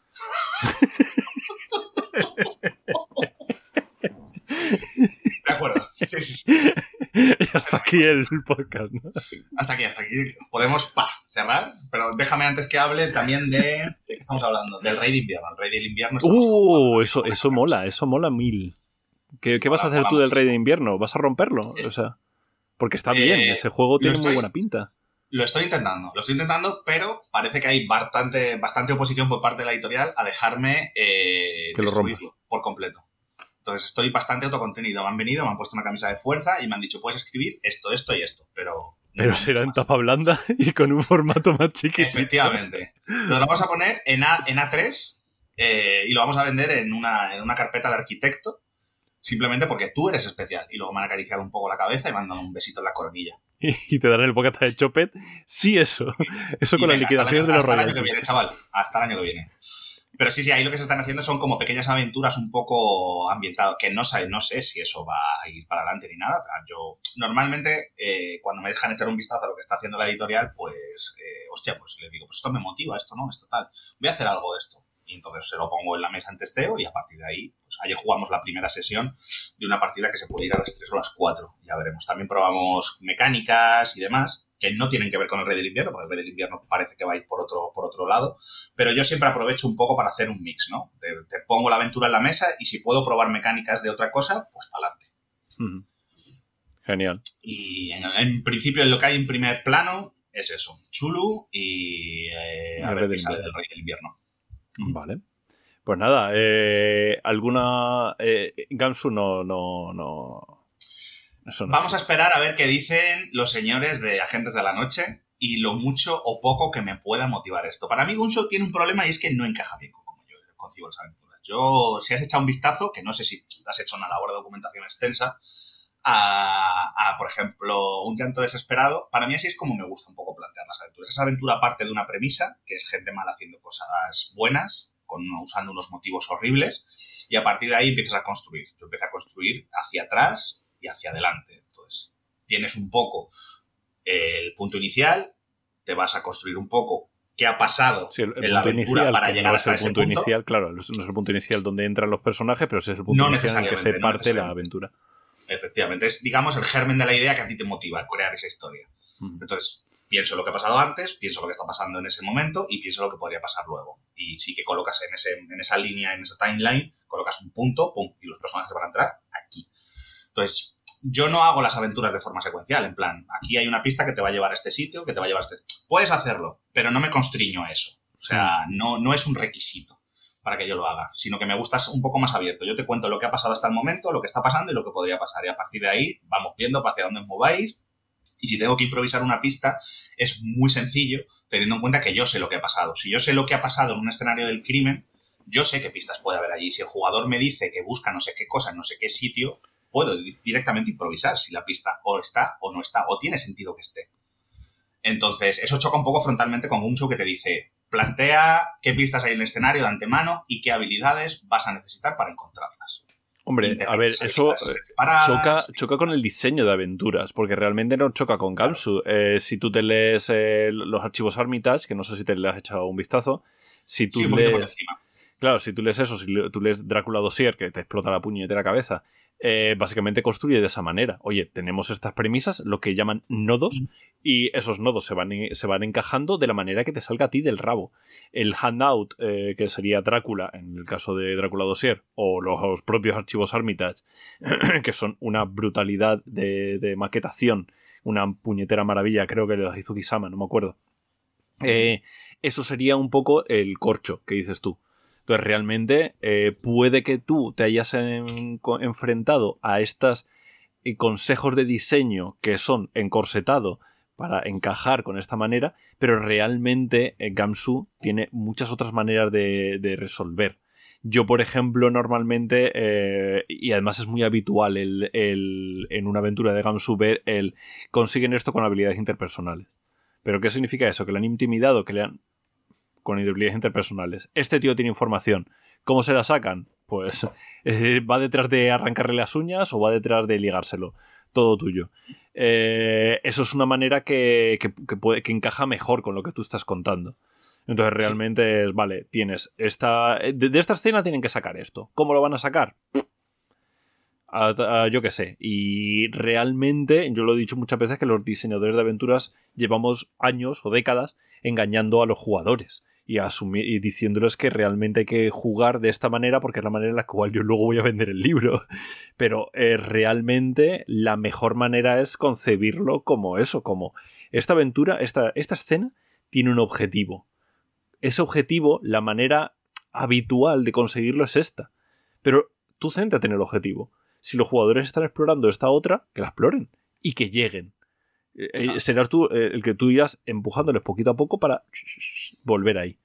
Speaker 2: De acuerdo. Sí, sí, sí.
Speaker 1: y hasta aquí el podcast. ¿no?
Speaker 2: Hasta aquí, hasta aquí. Podemos pa, cerrar, pero déjame antes que hable también de. ¿De qué estamos hablando? Del Rey de Invierno. El Rey del Invierno.
Speaker 1: Uh, eso, eso mola,
Speaker 2: cosa.
Speaker 1: eso mola mil. ¿Qué, qué vas a hacer tú del Rey de Invierno? ¿Vas a romperlo? O sea, porque está bien,
Speaker 2: Eh,
Speaker 1: ese juego tiene muy buena pinta.
Speaker 2: Lo estoy intentando, lo estoy intentando, pero parece que hay bastante, bastante oposición por parte de la editorial a dejarme eh,
Speaker 1: Que lo
Speaker 2: destruirlo por completo. Entonces estoy bastante autocontenido. Me han venido, me han puesto una camisa de fuerza y me han dicho, puedes escribir esto, esto y esto, pero...
Speaker 1: Pero será en
Speaker 2: más".
Speaker 1: tapa blanda y con un formato más chiquitito.
Speaker 2: Efectivamente. Lo vamos a poner en, A, en A3 eh, y lo vamos a vender en una, en una carpeta de arquitecto, simplemente porque tú eres especial. Y luego me han acariciado un poco la cabeza y me han dado un besito en la coronilla.
Speaker 1: Y te darán el bocata de chopet. Sí, eso. Eso
Speaker 2: Y
Speaker 1: con las
Speaker 2: venga, el
Speaker 1: liquidaciones de los
Speaker 2: Hasta el año que viene, chaval. Hasta el año que viene. Pero sí, sí, ahí lo que se están haciendo son como pequeñas aventuras un poco ambientadas, que no sé, no sé si eso va a ir para adelante ni nada. Yo normalmente eh, cuando me dejan echar un vistazo a lo que está haciendo la editorial, pues, eh, hostia, pues les digo, pues esto me motiva, esto no, esto tal. Voy a hacer algo de esto. Y entonces se lo pongo en la mesa en testeo y a partir de ahí, pues ayer jugamos la primera sesión de una partida que se puede ir a las 3 o las 4. Ya veremos. También probamos mecánicas y demás, que no tienen que ver con el Rey del Invierno, porque el Rey del Invierno parece que va a ir por otro, por otro lado. Pero yo siempre aprovecho un poco para hacer un mix, ¿no? Te, te pongo la aventura en la mesa y si puedo probar mecánicas de otra cosa, pues para adelante.
Speaker 1: Genial.
Speaker 2: Y en, en principio lo que hay en primer plano es eso, Chulu y eh, a ver qué sale
Speaker 1: Invierno.
Speaker 2: del Rey del Invierno.
Speaker 1: Vale. Pues nada, eh, alguna. Eh, Gamsu no. no, no
Speaker 2: Vamos a esperar a ver qué dicen los señores de Agentes de la Noche y lo mucho o poco que me pueda motivar esto. Para mí Gunshow tiene un problema y es que no encaja bien con como yo concibo las aventuras. Yo, si has echado un vistazo, que no sé si has hecho una labor de documentación extensa, a, a, por ejemplo, Un llanto desesperado, para mí así es como me gusta un poco plantear las aventuras. Esa aventura parte de una premisa, que es gente mala haciendo cosas buenas, con, usando unos motivos horribles, y a partir de ahí empiezas a construir. Yo empecé a construir hacia atrás y hacia adelante. Entonces, tienes un poco el punto inicial, te vas a construir un poco qué ha pasado
Speaker 1: Sí, el, el
Speaker 2: en la aventura
Speaker 1: inicial,
Speaker 2: para llegar
Speaker 1: no es
Speaker 2: hasta
Speaker 1: el
Speaker 2: ese
Speaker 1: punto,
Speaker 2: punto.
Speaker 1: inicial, claro, no es el punto inicial donde entran los personajes, pero ese es el punto
Speaker 2: No
Speaker 1: inicial en el que se parte la aventura.
Speaker 2: Efectivamente, es, digamos, el germen de la idea que a ti te motiva a crear esa historia. Entonces, pienso lo que ha pasado antes, pienso lo que está pasando en ese momento y pienso lo que podría pasar luego. Y sí que colocas en, ese, en esa línea, en esa timeline, colocas un punto, pum, y los personajes van a entrar aquí. Entonces, yo no hago las aventuras de forma secuencial, en plan, aquí hay una pista que te va a llevar a este sitio, que te va a llevar a este... Puedes hacerlo, pero no me constriño a eso. O sea, no, no es un requisito para que yo lo haga, sino que me gusta un poco más abierto. Yo te cuento lo que ha pasado hasta el momento, lo que está pasando y lo que podría pasar. Y a partir de ahí vamos viendo hacia dónde os mováis. Y si tengo que improvisar una pista, es muy sencillo, teniendo en cuenta que yo sé lo que ha pasado. Si yo sé lo que ha pasado en un escenario del crimen, yo sé qué pistas puede haber allí. Si el jugador me dice que busca no sé qué cosa en no sé qué sitio, puedo directamente improvisar si la pista o está o no está, o tiene sentido que esté. Entonces, eso choca un poco frontalmente con un show que te dice, plantea qué pistas hay en el escenario de antemano y qué habilidades vas a necesitar para encontrarlas.
Speaker 1: Hombre, a ver, eso choca, choca, con el diseño de aventuras, porque realmente no choca con Gamsu. Eh, si tú te lees eh, los archivos Armitage, que no sé si te le has echado un vistazo, si tú lees... Claro, si tú lees eso, si tú lees Drácula Dossier, que te explota la puñetera cabeza, eh, básicamente construye de esa manera. Oye, tenemos estas premisas, lo que llaman nodos, y esos nodos se van, se van encajando de la manera que te salga a ti del rabo. El handout, eh, que sería Drácula, en el caso de Drácula Dossier, o los, propios archivos Armitage, que son una brutalidad de, maquetación, una puñetera maravilla, creo que de hizo Kisama, no me acuerdo. Eh, eso sería un poco el corcho que dices tú. Entonces, realmente eh, puede que tú te hayas enfrentado a estos eh, consejos de diseño que son encorsetado para encajar con esta manera, pero realmente eh, Gamsu tiene muchas otras maneras de, resolver. Yo, por ejemplo, normalmente, y además es muy habitual en una aventura de Gamsu ver el consiguen esto con habilidades interpersonales. ¿Pero qué significa eso? Que le han intimidado, que le han con habilidades interpersonales. Este tío tiene información. ¿Cómo se la sacan? Pues eh, va detrás de arrancarle las uñas o va detrás de ligárselo. Todo tuyo. Eh, eso es una manera que, puede, que encaja mejor con lo que tú estás contando. Entonces realmente es, vale, tienes esta... De, esta escena tienen que sacar esto. ¿Cómo lo van a sacar? yo qué sé. Y realmente, yo lo he dicho muchas veces que los diseñadores de aventuras llevamos años o décadas engañando a los jugadores y, y diciéndoles que realmente hay que jugar de esta manera porque es la manera en la cual yo luego voy a vender el libro. Pero eh, realmente la mejor manera es concebirlo como eso, como esta aventura, esta, esta escena tiene un objetivo. Ese objetivo, la manera habitual de conseguirlo es esta. Pero tú céntrate en el objetivo. Si los jugadores están explorando esta otra, que la exploren y que lleguen. Eh, eh, serás tú eh, el que tú irás empujándoles poquito a poco para volver ahí.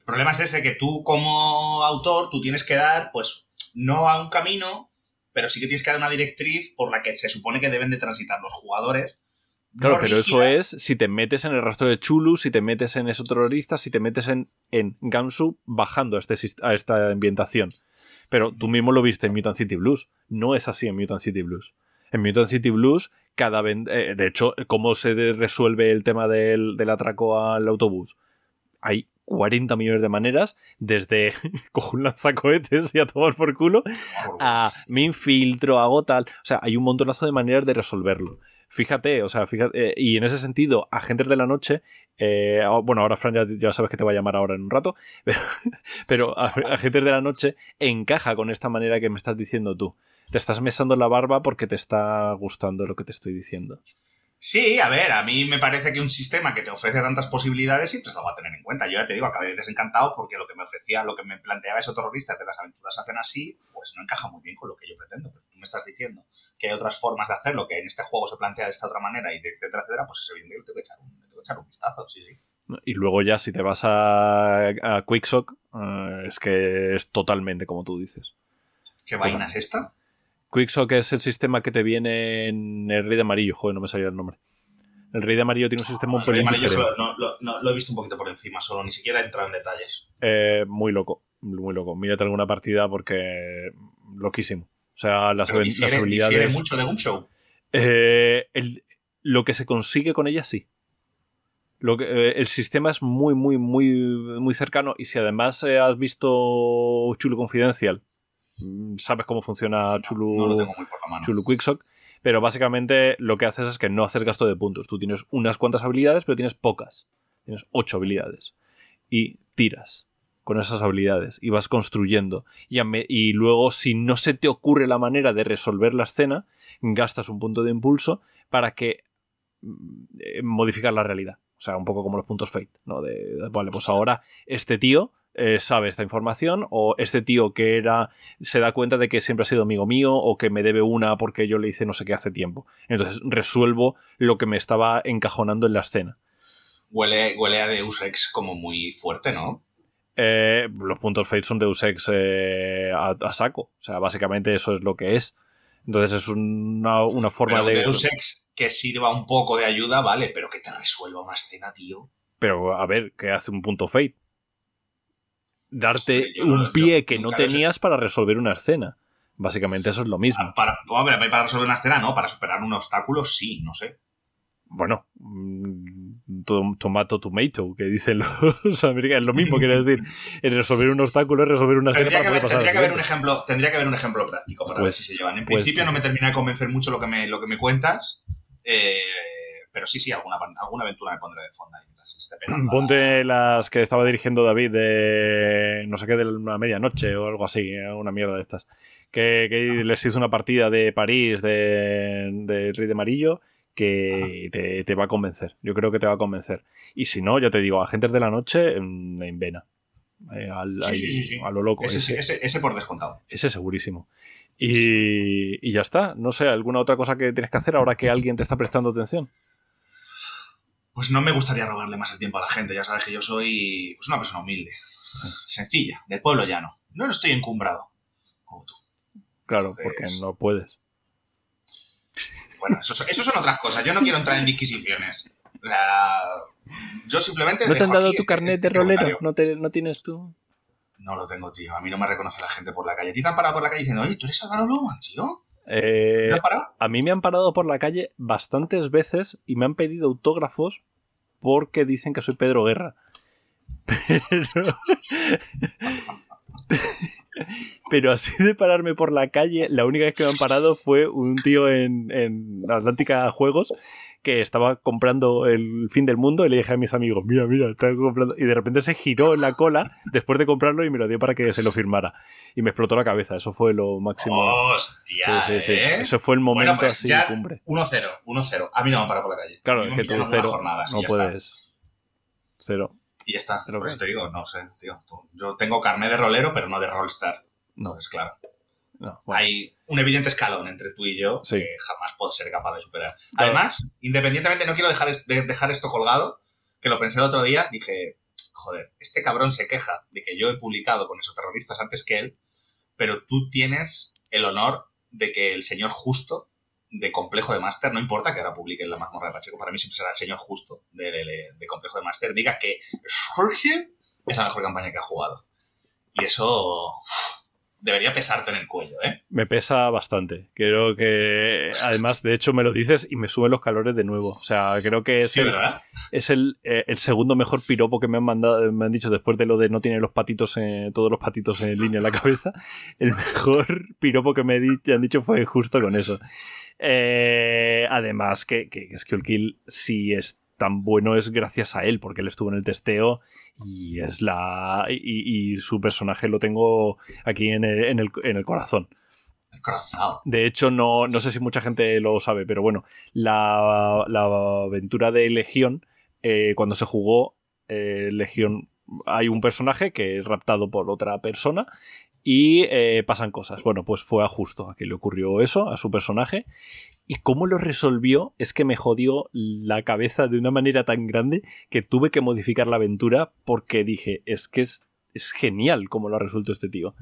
Speaker 2: El problema es ese, que tú como autor, tú tienes que dar, pues, no a un camino, pero sí que tienes que dar una directriz por la que se supone que deben de transitar los jugadores.
Speaker 1: Claro, pero eso es si te metes en el rastro de Chulu, si te metes en esos terroristas, si te metes en, en Gamsu bajando a, este, a esta ambientación. Pero tú mismo lo viste en Mutant City Blues. No es así en Mutant City Blues. En Mutant City Blues, cada eh, de hecho, ¿cómo se resuelve el tema del, atraco al autobús? Hay 40 millones de maneras, desde cojo un lanzacohetes y a tomar por culo, a me infiltro, hago tal. O sea, hay un montonazo de maneras de resolverlo. Fíjate, o sea, fíjate, eh, y en ese sentido, Agentes de la Noche, eh, bueno, ahora Fran ya, sabes que te va a llamar ahora en un rato, pero, pero Agentes de la Noche encaja con esta manera que me estás diciendo tú te estás mesando la barba porque te está gustando lo que te estoy diciendo.
Speaker 2: Sí, a ver, a mí me parece que un sistema que te ofrece tantas posibilidades siempre lo va a tener en cuenta. Yo ya te digo, acabé desencantado porque lo que me ofrecía, lo que me planteaba esos terroristas de las aventuras hacen así, pues no encaja muy bien con lo que yo pretendo. Pero tú me estás diciendo que hay otras formas de hacerlo, que en este juego se plantea de esta otra manera, y etcétera, etcétera, pues es evidente que tengo que echar un, tengo que echar un vistazo, sí, sí.
Speaker 1: Y luego ya si te vas a, a Quicksock, eh, es que es totalmente como tú dices.
Speaker 2: ¿Qué vaina es esta?
Speaker 1: Quicksock es el sistema que te viene en el Rey de Amarillo. Joder, no me salía el nombre. El Rey de Amarillo tiene un sistema un
Speaker 2: poco diferente. Lo, no, lo he visto un poquito por encima, solo ni siquiera he entrado en detalles.
Speaker 1: Eh, muy loco, muy loco. Mírate alguna partida porque loquísimo. O sea, las, habilidades.
Speaker 2: mucho de un show?
Speaker 1: Eh, lo que se consigue con ella, sí. Lo que, eh, el sistema es muy, muy, muy, muy cercano. Y si además has visto Chulo Confidencial, sabes cómo funciona Chulu, Chulu Quicksock. Pero básicamente lo que haces es que no haces gasto de puntos. Tú tienes unas cuantas habilidades, pero tienes pocas. Tienes ocho habilidades. Y tiras con esas habilidades y vas construyendo. Y, y, luego, si no se te ocurre la manera de resolver la escena, gastas un punto de impulso para que mm, modificar la realidad. O sea, un poco como los puntos fate, ¿no? De, vale, pues ahora este tío eh, sabe esta información o este tío que era se da cuenta de que siempre ha sido amigo mío o que me debe una porque yo le hice no sé qué hace tiempo. Entonces resuelvo lo que me estaba encajonando en la escena.
Speaker 2: Huele, huele a Deus Ex como muy fuerte, ¿no?
Speaker 1: Eh, los puntos Fate son Deus Ex eh, a, saco. O sea, básicamente eso es lo que es. Entonces es una, una forma
Speaker 2: pero
Speaker 1: de.
Speaker 2: Deus Ex que sirva un poco de ayuda, vale, pero que te resuelva una escena, tío.
Speaker 1: Pero a ver, ¿qué hace un punto Fate? Darte un pie que no tenías para resolver una escena. Básicamente eso es lo mismo.
Speaker 2: Ah, para, para resolver una escena, no, para superar un obstáculo, sí, no sé.
Speaker 1: Bueno, mm, tomato tomato, que dicen los americanos, es lo mismo, quiere decir, resolver un obstáculo es resolver una
Speaker 2: tendría que, pasar tendría que haber un ejemplo Tendría que haber un ejemplo práctico para ver pues, si se llevan. En pues principio no me termina de convencer mucho lo que me, lo que me cuentas, eh, pero sí, sí, alguna, alguna aventura me pondré de fondo ahí.
Speaker 1: Ponte las que estaba dirigiendo David de no sé qué, de la medianoche o algo así, eh, una mierda de estas. Que, que les hizo una partida de París de, de Rey de Amarillo que te, va a convencer. Yo creo que te va a convencer. Y si no, ya te digo, Agentes de la Noche en, Vena. Eh, a lo loco.
Speaker 2: Ese, ese, por descontado.
Speaker 1: Ese segurísimo. Y, ya está. No sé, ¿alguna otra cosa que tienes que hacer ahora que alguien te está prestando atención?
Speaker 2: Pues no me gustaría robarle más el tiempo a la gente. Ya sabes que yo soy pues, una persona humilde, sencilla, del pueblo llano. No, estoy encumbrado, como tú.
Speaker 1: Claro, porque no puedes.
Speaker 2: Bueno, eso, son otras cosas. Yo no quiero entrar en disquisiciones. Yo simplemente.
Speaker 1: ¿No te han dado tu carnet de rolero? ¿No, ¿No tienes tú?
Speaker 2: No lo tengo, tío. A mí no me reconoce la gente por la calle. ¿A ti te han parado por la calle diciendo, oye, ¿tú eres Álvaro Loman, tío?
Speaker 1: Eh, ¿Te parado? A mí me han parado por la calle bastantes veces y me han pedido autógrafos porque dicen que soy Pedro Guerra. Pero. Pero así de pararme por la calle, la única vez que me han parado fue un tío en, en Atlántica Juegos que estaba comprando el fin del mundo y le dije a mis amigos, mira, mira, está comprando. Y de repente se giró en la cola después de comprarlo y me lo dio para que se lo firmara. Y me explotó la cabeza, eso fue lo máximo.
Speaker 2: ¡Hostia! Sí, sí, sí.
Speaker 1: ¿eh? Eso fue el momento
Speaker 2: pues
Speaker 1: así
Speaker 2: ya
Speaker 1: cumbre.
Speaker 2: 1-0, 1-0. A mí no me parado por la calle.
Speaker 1: Claro, es que tú cero. no puedes. Cero.
Speaker 2: Y ya está. Por eso te digo, no sé, tío. Yo tengo carnet de rolero, pero no de rollstar. No. es claro. Hay un evidente escalón entre tú y yo que jamás puedo ser capaz de superar. Además, independientemente, no quiero dejar, dejar esto colgado, que lo pensé el otro día, dije, joder, este cabrón se queja de que yo he publicado con esos terroristas antes que él, pero tú tienes el honor de que el señor justo de Complejo de Máster, no importa que ahora publique la mazmorra de Pacheco, para mí siempre será el señor justo de, Complejo de Máster, diga que Jorge es la mejor campaña que ha jugado. Y eso debería pesarte en el cuello, ¿eh?
Speaker 1: Me pesa bastante. Creo que, además, de hecho, me lo dices y me suben los calores de nuevo. O sea, creo que es, el, es eh, el, segundo mejor piropo que me han mandado, me han dicho después de lo de no tiene los patitos, todos los patitos en línea en la cabeza. El mejor piropo que me han dicho fue justo con eso. Eh, además, que, que, que Kill si es tan bueno es gracias a él, porque él estuvo en el testeo y es la. Y, su personaje lo tengo aquí en el, en el, en el corazón. De hecho, no, no, sé si mucha gente lo sabe, pero bueno, la, la aventura de Legión, eh, cuando se jugó, eh, Legión, hay un personaje que es raptado por otra persona y eh, pasan cosas. Bueno, pues fue a justo a que le ocurrió eso a su personaje. Y cómo lo resolvió es que me jodió la cabeza de una manera tan grande que tuve que modificar la aventura porque dije, es que es, es genial cómo lo ha resuelto este tío.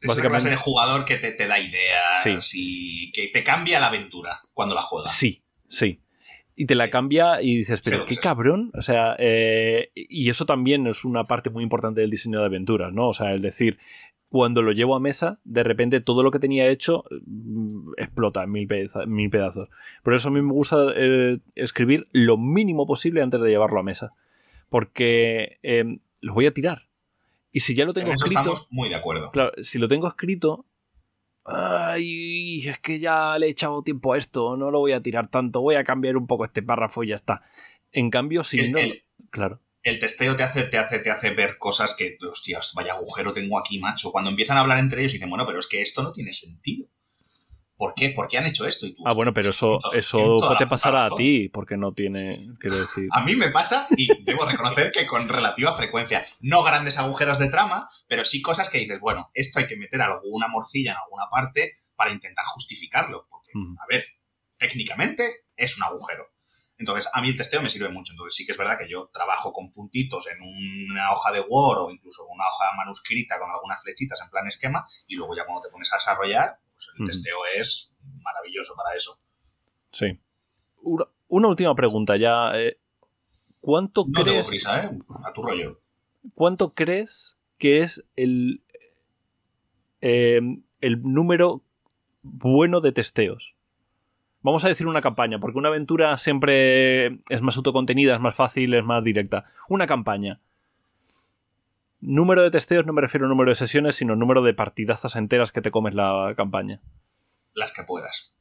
Speaker 2: Es Básicamente, clase de jugador que te, te da ideas y que te cambia la aventura cuando la juegas.
Speaker 1: Sí, sí y te la cambia y dices, pero qué cabrón. O sea, eh, y eso también es una parte muy importante del diseño de aventuras, ¿no? O sea, el decir, cuando lo llevo a mesa, de repente todo lo que tenía hecho mm, explota en mil, pedazos. Por eso a mí me gusta eh, escribir lo mínimo posible antes de llevarlo a mesa. Porque eh, lo voy a tirar. Y si ya lo tengo escrito.
Speaker 2: Estamos muy de acuerdo.
Speaker 1: Claro, si lo tengo escrito, ay, es que ya le he echado tiempo a esto, no lo voy a tirar tanto, voy a cambiar un poco este párrafo y ya está. En cambio, si no... claro.
Speaker 2: El testeo te hace, te, hace, te hace ver cosas que, hostias, vaya agujero tengo aquí, macho. Cuando empiezan a hablar entre ellos y dicen, bueno, pero es que esto no tiene sentido. ¿Por qué? ¿Por qué han hecho esto? Y
Speaker 1: ah, bueno, pero eso, eso te pasará a ti, porque no tiene, quiero decir.
Speaker 2: A mí me pasa, y debo reconocer que con relativa frecuencia. No grandes agujeros de trama, pero sí cosas que dices, bueno, esto hay que meter alguna morcilla en alguna parte para intentar justificarlo. Porque, a ver, técnicamente es un agujero. Entonces, a mí el testeo me sirve mucho. Entonces, sí que es verdad que yo trabajo con puntitos en una hoja de Word o incluso una hoja manuscrita con algunas flechitas en plan esquema, y luego ya cuando te pones a desarrollar, pues el testeo es maravilloso para eso.
Speaker 1: Sí. Una, última pregunta ya. Eh, ¿Cuánto
Speaker 2: no
Speaker 1: crees...
Speaker 2: tengo prisa, ¿eh? A tu rollo.
Speaker 1: ¿Cuánto crees que es el, eh, el número bueno de testeos? Vamos a decir una campaña, porque una aventura siempre es más autocontenida, es más fácil, es más directa. Una campaña. Número de testeos no me refiero a número de sesiones, sino número de partidazas enteras que te comes la campaña.
Speaker 2: Las que puedas.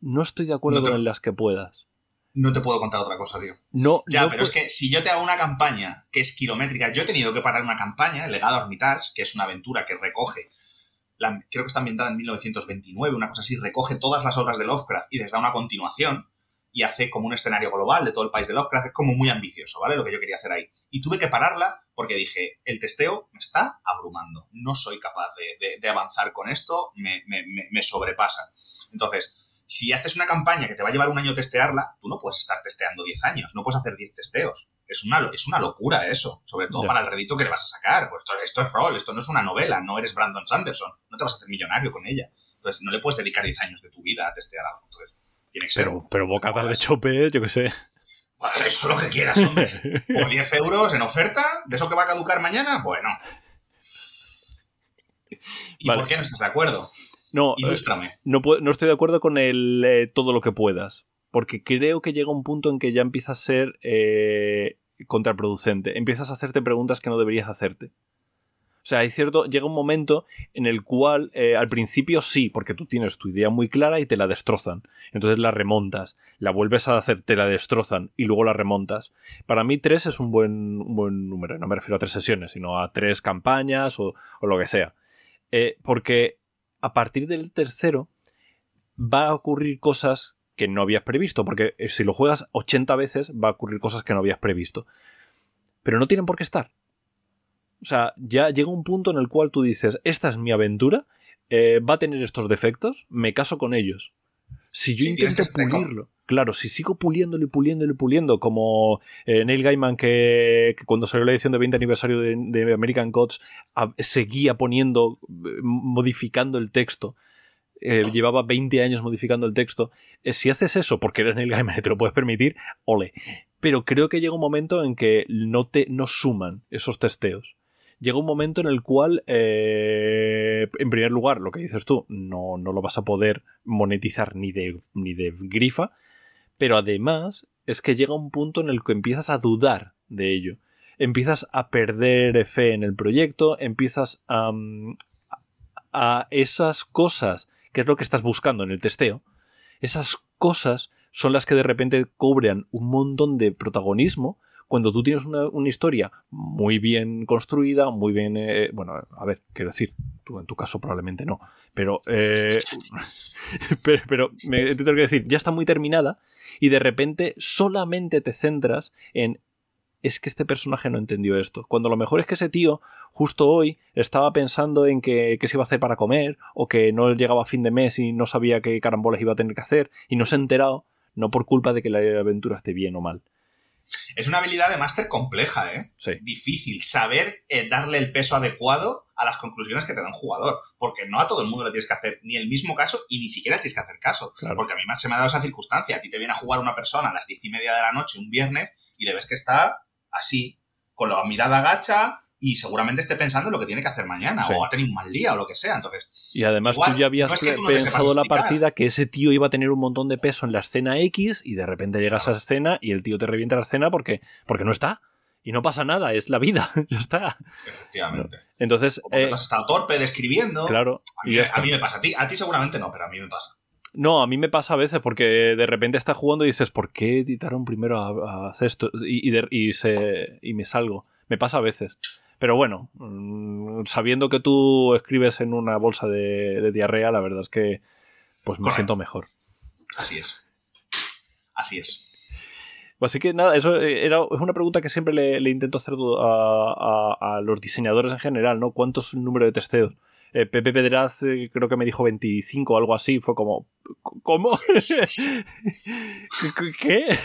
Speaker 1: No estoy de acuerdo con las que puedas.
Speaker 2: No te puedo contar otra cosa, tío.
Speaker 1: No,
Speaker 2: ya, pero es que si yo te hago una campaña que es kilométrica, yo he tenido que parar una campaña, el Legado Armitage, que es una aventura que recoge creo que está ambientada en 1929, una cosa así, recoge todas las obras de Lovecraft y les da una continuación y hace como un escenario global de todo el país de Lovecraft, es como muy ambicioso, ¿vale? Lo que yo quería hacer ahí. Y tuve que pararla porque dije, el testeo me está abrumando, no soy capaz de, avanzar con esto, me, sobrepasa. Entonces, si haces una campaña que te va a llevar un año testearla, tú no puedes estar testeando 10 años, no puedes hacer 10 testeos es una, es una locura eso, sobre todo para el redito que le vas a sacar. Pues esto, es rol, esto no es una novela, no eres Brandon Sanderson, no te vas a hacer millonario con ella. Entonces no le puedes dedicar 10 años de tu vida a testear algo. Entonces tiene que ser.
Speaker 1: Pero, pero bocatas de chope, yo qué sé.
Speaker 2: eso es lo que quieras, hombre. Por 10 euros en oferta, de eso que va a caducar mañana, bueno. ¿Y por qué no estás de acuerdo?
Speaker 1: No,
Speaker 2: eh, Ilústrame.
Speaker 1: no, no, estoy de acuerdo con el eh, todo lo que puedas. Porque creo que llega un punto en que ya empieza a ser eh, contraproducente. Empiezas a hacerte preguntas que no deberías hacerte. O sea, hay cierto, llega un momento en el cual eh, al principio sí, porque tú tienes tu idea muy clara y te la destrozan. Entonces la remontas, la vuelves a hacer, te la destrozan y luego la remontas. Para mí tres es un buen, buen número. No me refiero a tres sesiones, sino a tres campañas o, lo que sea. Eh, porque a partir del tercero va a ocurrir cosas que no habías previsto, porque eh, si lo juegas 80 veces va a ocurrir cosas que no habías previsto. Pero no tienen por qué estar. O sea, ya llega un punto en el cual tú dices, esta es mi aventura, eh, va a tener estos defectos, me caso con ellos. Si yo intento pulirlo, claro, si sigo puliéndolo y puliéndolo y puliendo, como eh, Neil Gaiman, que, cuando salió la edición de 20 aniversario de, de American Gods, seguía poniendo, modificando el texto, eh, llevaba 20 años modificando el texto. Eh, si haces eso porque eres Neil Gaiman y te lo puedes permitir, ole. Pero creo que llega un momento en que no te no suman esos testeos. Llega un momento en el cual, eh, en primer lugar, lo que dices tú, no, no lo vas a poder monetizar ni de, ni de grifa, pero además es que llega un punto en el que empiezas a dudar de ello. Empiezas a perder fe en el proyecto, empiezas a, a esas cosas que es lo que estás buscando en el testeo, esas cosas son las que de repente cobran un montón de protagonismo cuando tú tienes una, historia muy bien construida, muy bien... Eh, bueno, a ver, quiero decir, tú en tu caso probablemente no, pero... Eh, pero, me, te tengo decir, ya está muy terminada y de repente solamente te centras en es que este personaje no entendió esto. Cuando lo mejor es que ese tío, justo hoy, estaba pensando en que, se iba a hacer para comer, o que no llegaba a fin de mes y no sabía qué carambolas iba a tener que hacer, y no se ha enterado, no por culpa de que la aventura esté bien o mal.
Speaker 2: Es una habilidad de máster compleja, ¿eh?
Speaker 1: Sí.
Speaker 2: Difícil. Saber eh, darle el peso adecuado a las conclusiones que te da un jugador. Porque no a todo el mundo le tienes que hacer ni el mismo caso y ni siquiera tienes que hacer caso. Porque a mí se me ha dado esa circunstancia. A ti te viene a jugar una persona a las diez y media de la noche un viernes y le ves que está así, con la mirada gacha y seguramente esté pensando en lo que tiene que hacer mañana o ha tenido un mal día o lo que sea. Entonces,
Speaker 1: y además tú ya habías pensado la partida que ese tío iba a tener un montón de peso en la escena X y de repente llegas a esa escena y el tío te revienta la escena porque, porque no está. Y no pasa nada, es la vida, ya está.
Speaker 2: Efectivamente.
Speaker 1: Entonces.
Speaker 2: O porque has estado torpe describiendo.
Speaker 1: Claro.
Speaker 2: A mí, a mí me pasa. A ti, a ti seguramente no, pero a mí me pasa.
Speaker 1: No, a mí me pasa a veces porque de repente estás jugando y dices, ¿por qué editaron primero a, hacer esto? Y, y, se, y me salgo. Me pasa a veces. Pero bueno, mm, sabiendo que tú escribes en una bolsa de, diarrea, la verdad es que pues me siento mejor.
Speaker 2: Así es. Así es.
Speaker 1: Pues así que nada, eso eh, era, es una pregunta que siempre le, intento hacer a, a, los diseñadores en general, ¿no? ¿Cuánto es el número de testeos? Eh, Pepe Pedraz eh, creo que me dijo 25 o algo así. Fue como, ¿cómo? ¿Qué?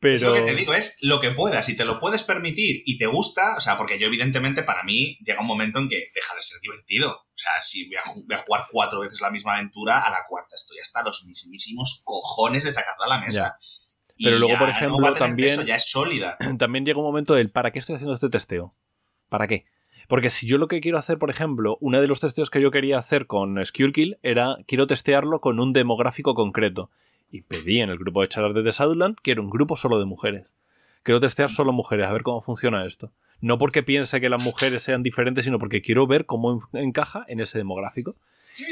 Speaker 2: Pero... Es lo que te digo, es lo que puedas. Si te lo puedes permitir y te gusta, o sea, porque yo evidentemente para mí llega un momento en que deja de ser divertido. O sea, si voy a, jugar cuatro veces la misma aventura, a la cuarta estoy hasta los mismísimos cojones de sacarla a la mesa.
Speaker 1: Pero luego, por ejemplo, también.
Speaker 2: ya es sólida.
Speaker 1: También llega un momento del ¿para qué estoy haciendo este testeo? ¿Para qué? Porque si yo lo que quiero hacer, por ejemplo, uno de los testeos que yo quería hacer con Skullkill era quiero testearlo con un demográfico concreto. Y pedí en el grupo de charlas de Southland que era un grupo solo de mujeres. Quiero testear solo mujeres, a ver cómo funciona esto. No porque piense que las mujeres sean diferentes, sino porque quiero ver cómo encaja en ese demográfico.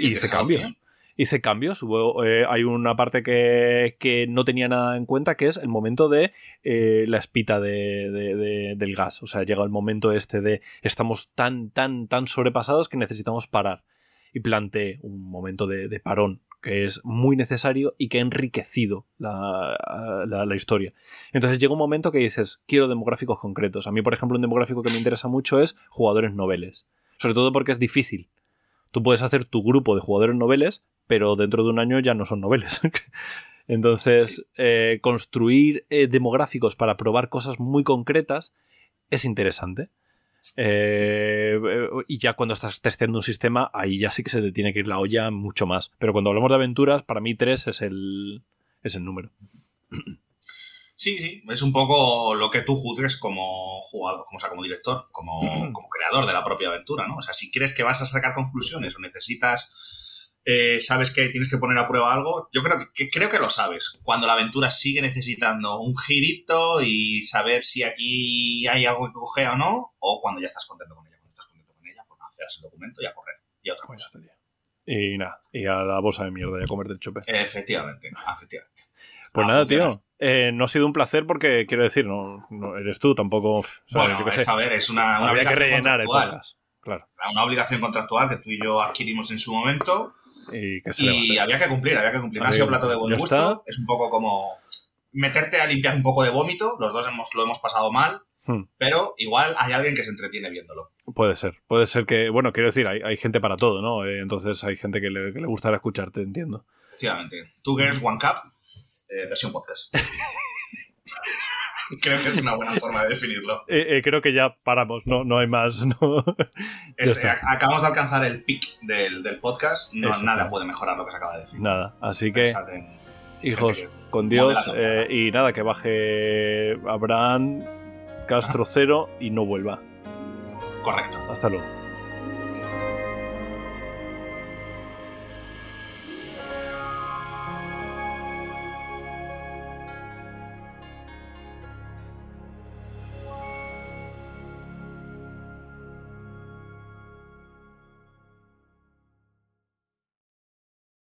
Speaker 1: y se cambia hice cambios. Hubo, eh, hay una parte que, no tenía nada en cuenta, que es el momento de eh, la espita de, del gas. O sea, llega el momento este de estamos tan, tan, tan sobrepasados que necesitamos parar. Y planteé un momento de, parón que es muy necesario y que ha enriquecido la, la, historia. Entonces llega un momento que dices, quiero demográficos concretos. A mí, por ejemplo, un demográfico que me interesa mucho es jugadores noveles. Sobre todo porque es difícil. Tú puedes hacer tu grupo de jugadores noveles, pero dentro de un año ya no son noveles. Entonces, eh, construir eh, demográficos para probar cosas muy concretas es interesante. Eh, y ya cuando estás testeando un sistema, ahí ya sí que se te tiene que ir la olla mucho más. Pero cuando hablamos de aventuras, para mí 3 es el, es el número.
Speaker 2: Sí, sí, es un poco lo que tú juzgues como jugador, como, o sea, como director, como, como, creador de la propia aventura, ¿no? O sea, si crees que vas a sacar conclusiones o necesitas, eh, sabes que tienes que poner a prueba algo, yo creo que, creo que lo sabes. Cuando la aventura sigue necesitando un girito y saber si aquí hay algo que coge o no, o cuando ya estás contento con ella. Cuando estás contento con ella, pues hacer el documento y a correr. Y a otra pues cosa.
Speaker 1: Y nada, y a la bolsa de mierda y a comer del chupe.
Speaker 2: Efectivamente, efectivamente.
Speaker 1: Pues nada, tío. Eh, no ha sido un placer porque, quiero decir, no, eres tú tampoco.
Speaker 2: Bueno, a ver, es una, una
Speaker 1: Habría que rellenar el podcast. Claro.
Speaker 2: Una obligación contractual que tú y yo adquirimos en su momento.
Speaker 1: Y, que
Speaker 2: y había que cumplir, había que cumplir. No ha sido plato de buen gusto. Es un poco como meterte a limpiar un poco de vómito. Los dos hemos, lo hemos pasado mal. Hmm. Pero igual hay alguien que se entretiene viéndolo.
Speaker 1: Puede ser, puede ser que, bueno, quiero decir, hay, hay gente para todo, ¿no? Eh, entonces hay gente que le, que le gustará escucharte, entiendo.
Speaker 2: Efectivamente. Two Girls, One Cup, eh, versión podcast. creo que es una buena forma de definirlo.
Speaker 1: Eh, eh, creo que ya paramos, no, no hay más.
Speaker 2: Este, acabamos de alcanzar el pic del, podcast, no, nada puede mejorar lo que se acaba de decir.
Speaker 1: Nada, así que, hijos, con Dios, y nada, que baje Abraham Castro cero y no vuelva.
Speaker 2: Correcto.
Speaker 1: Hasta luego.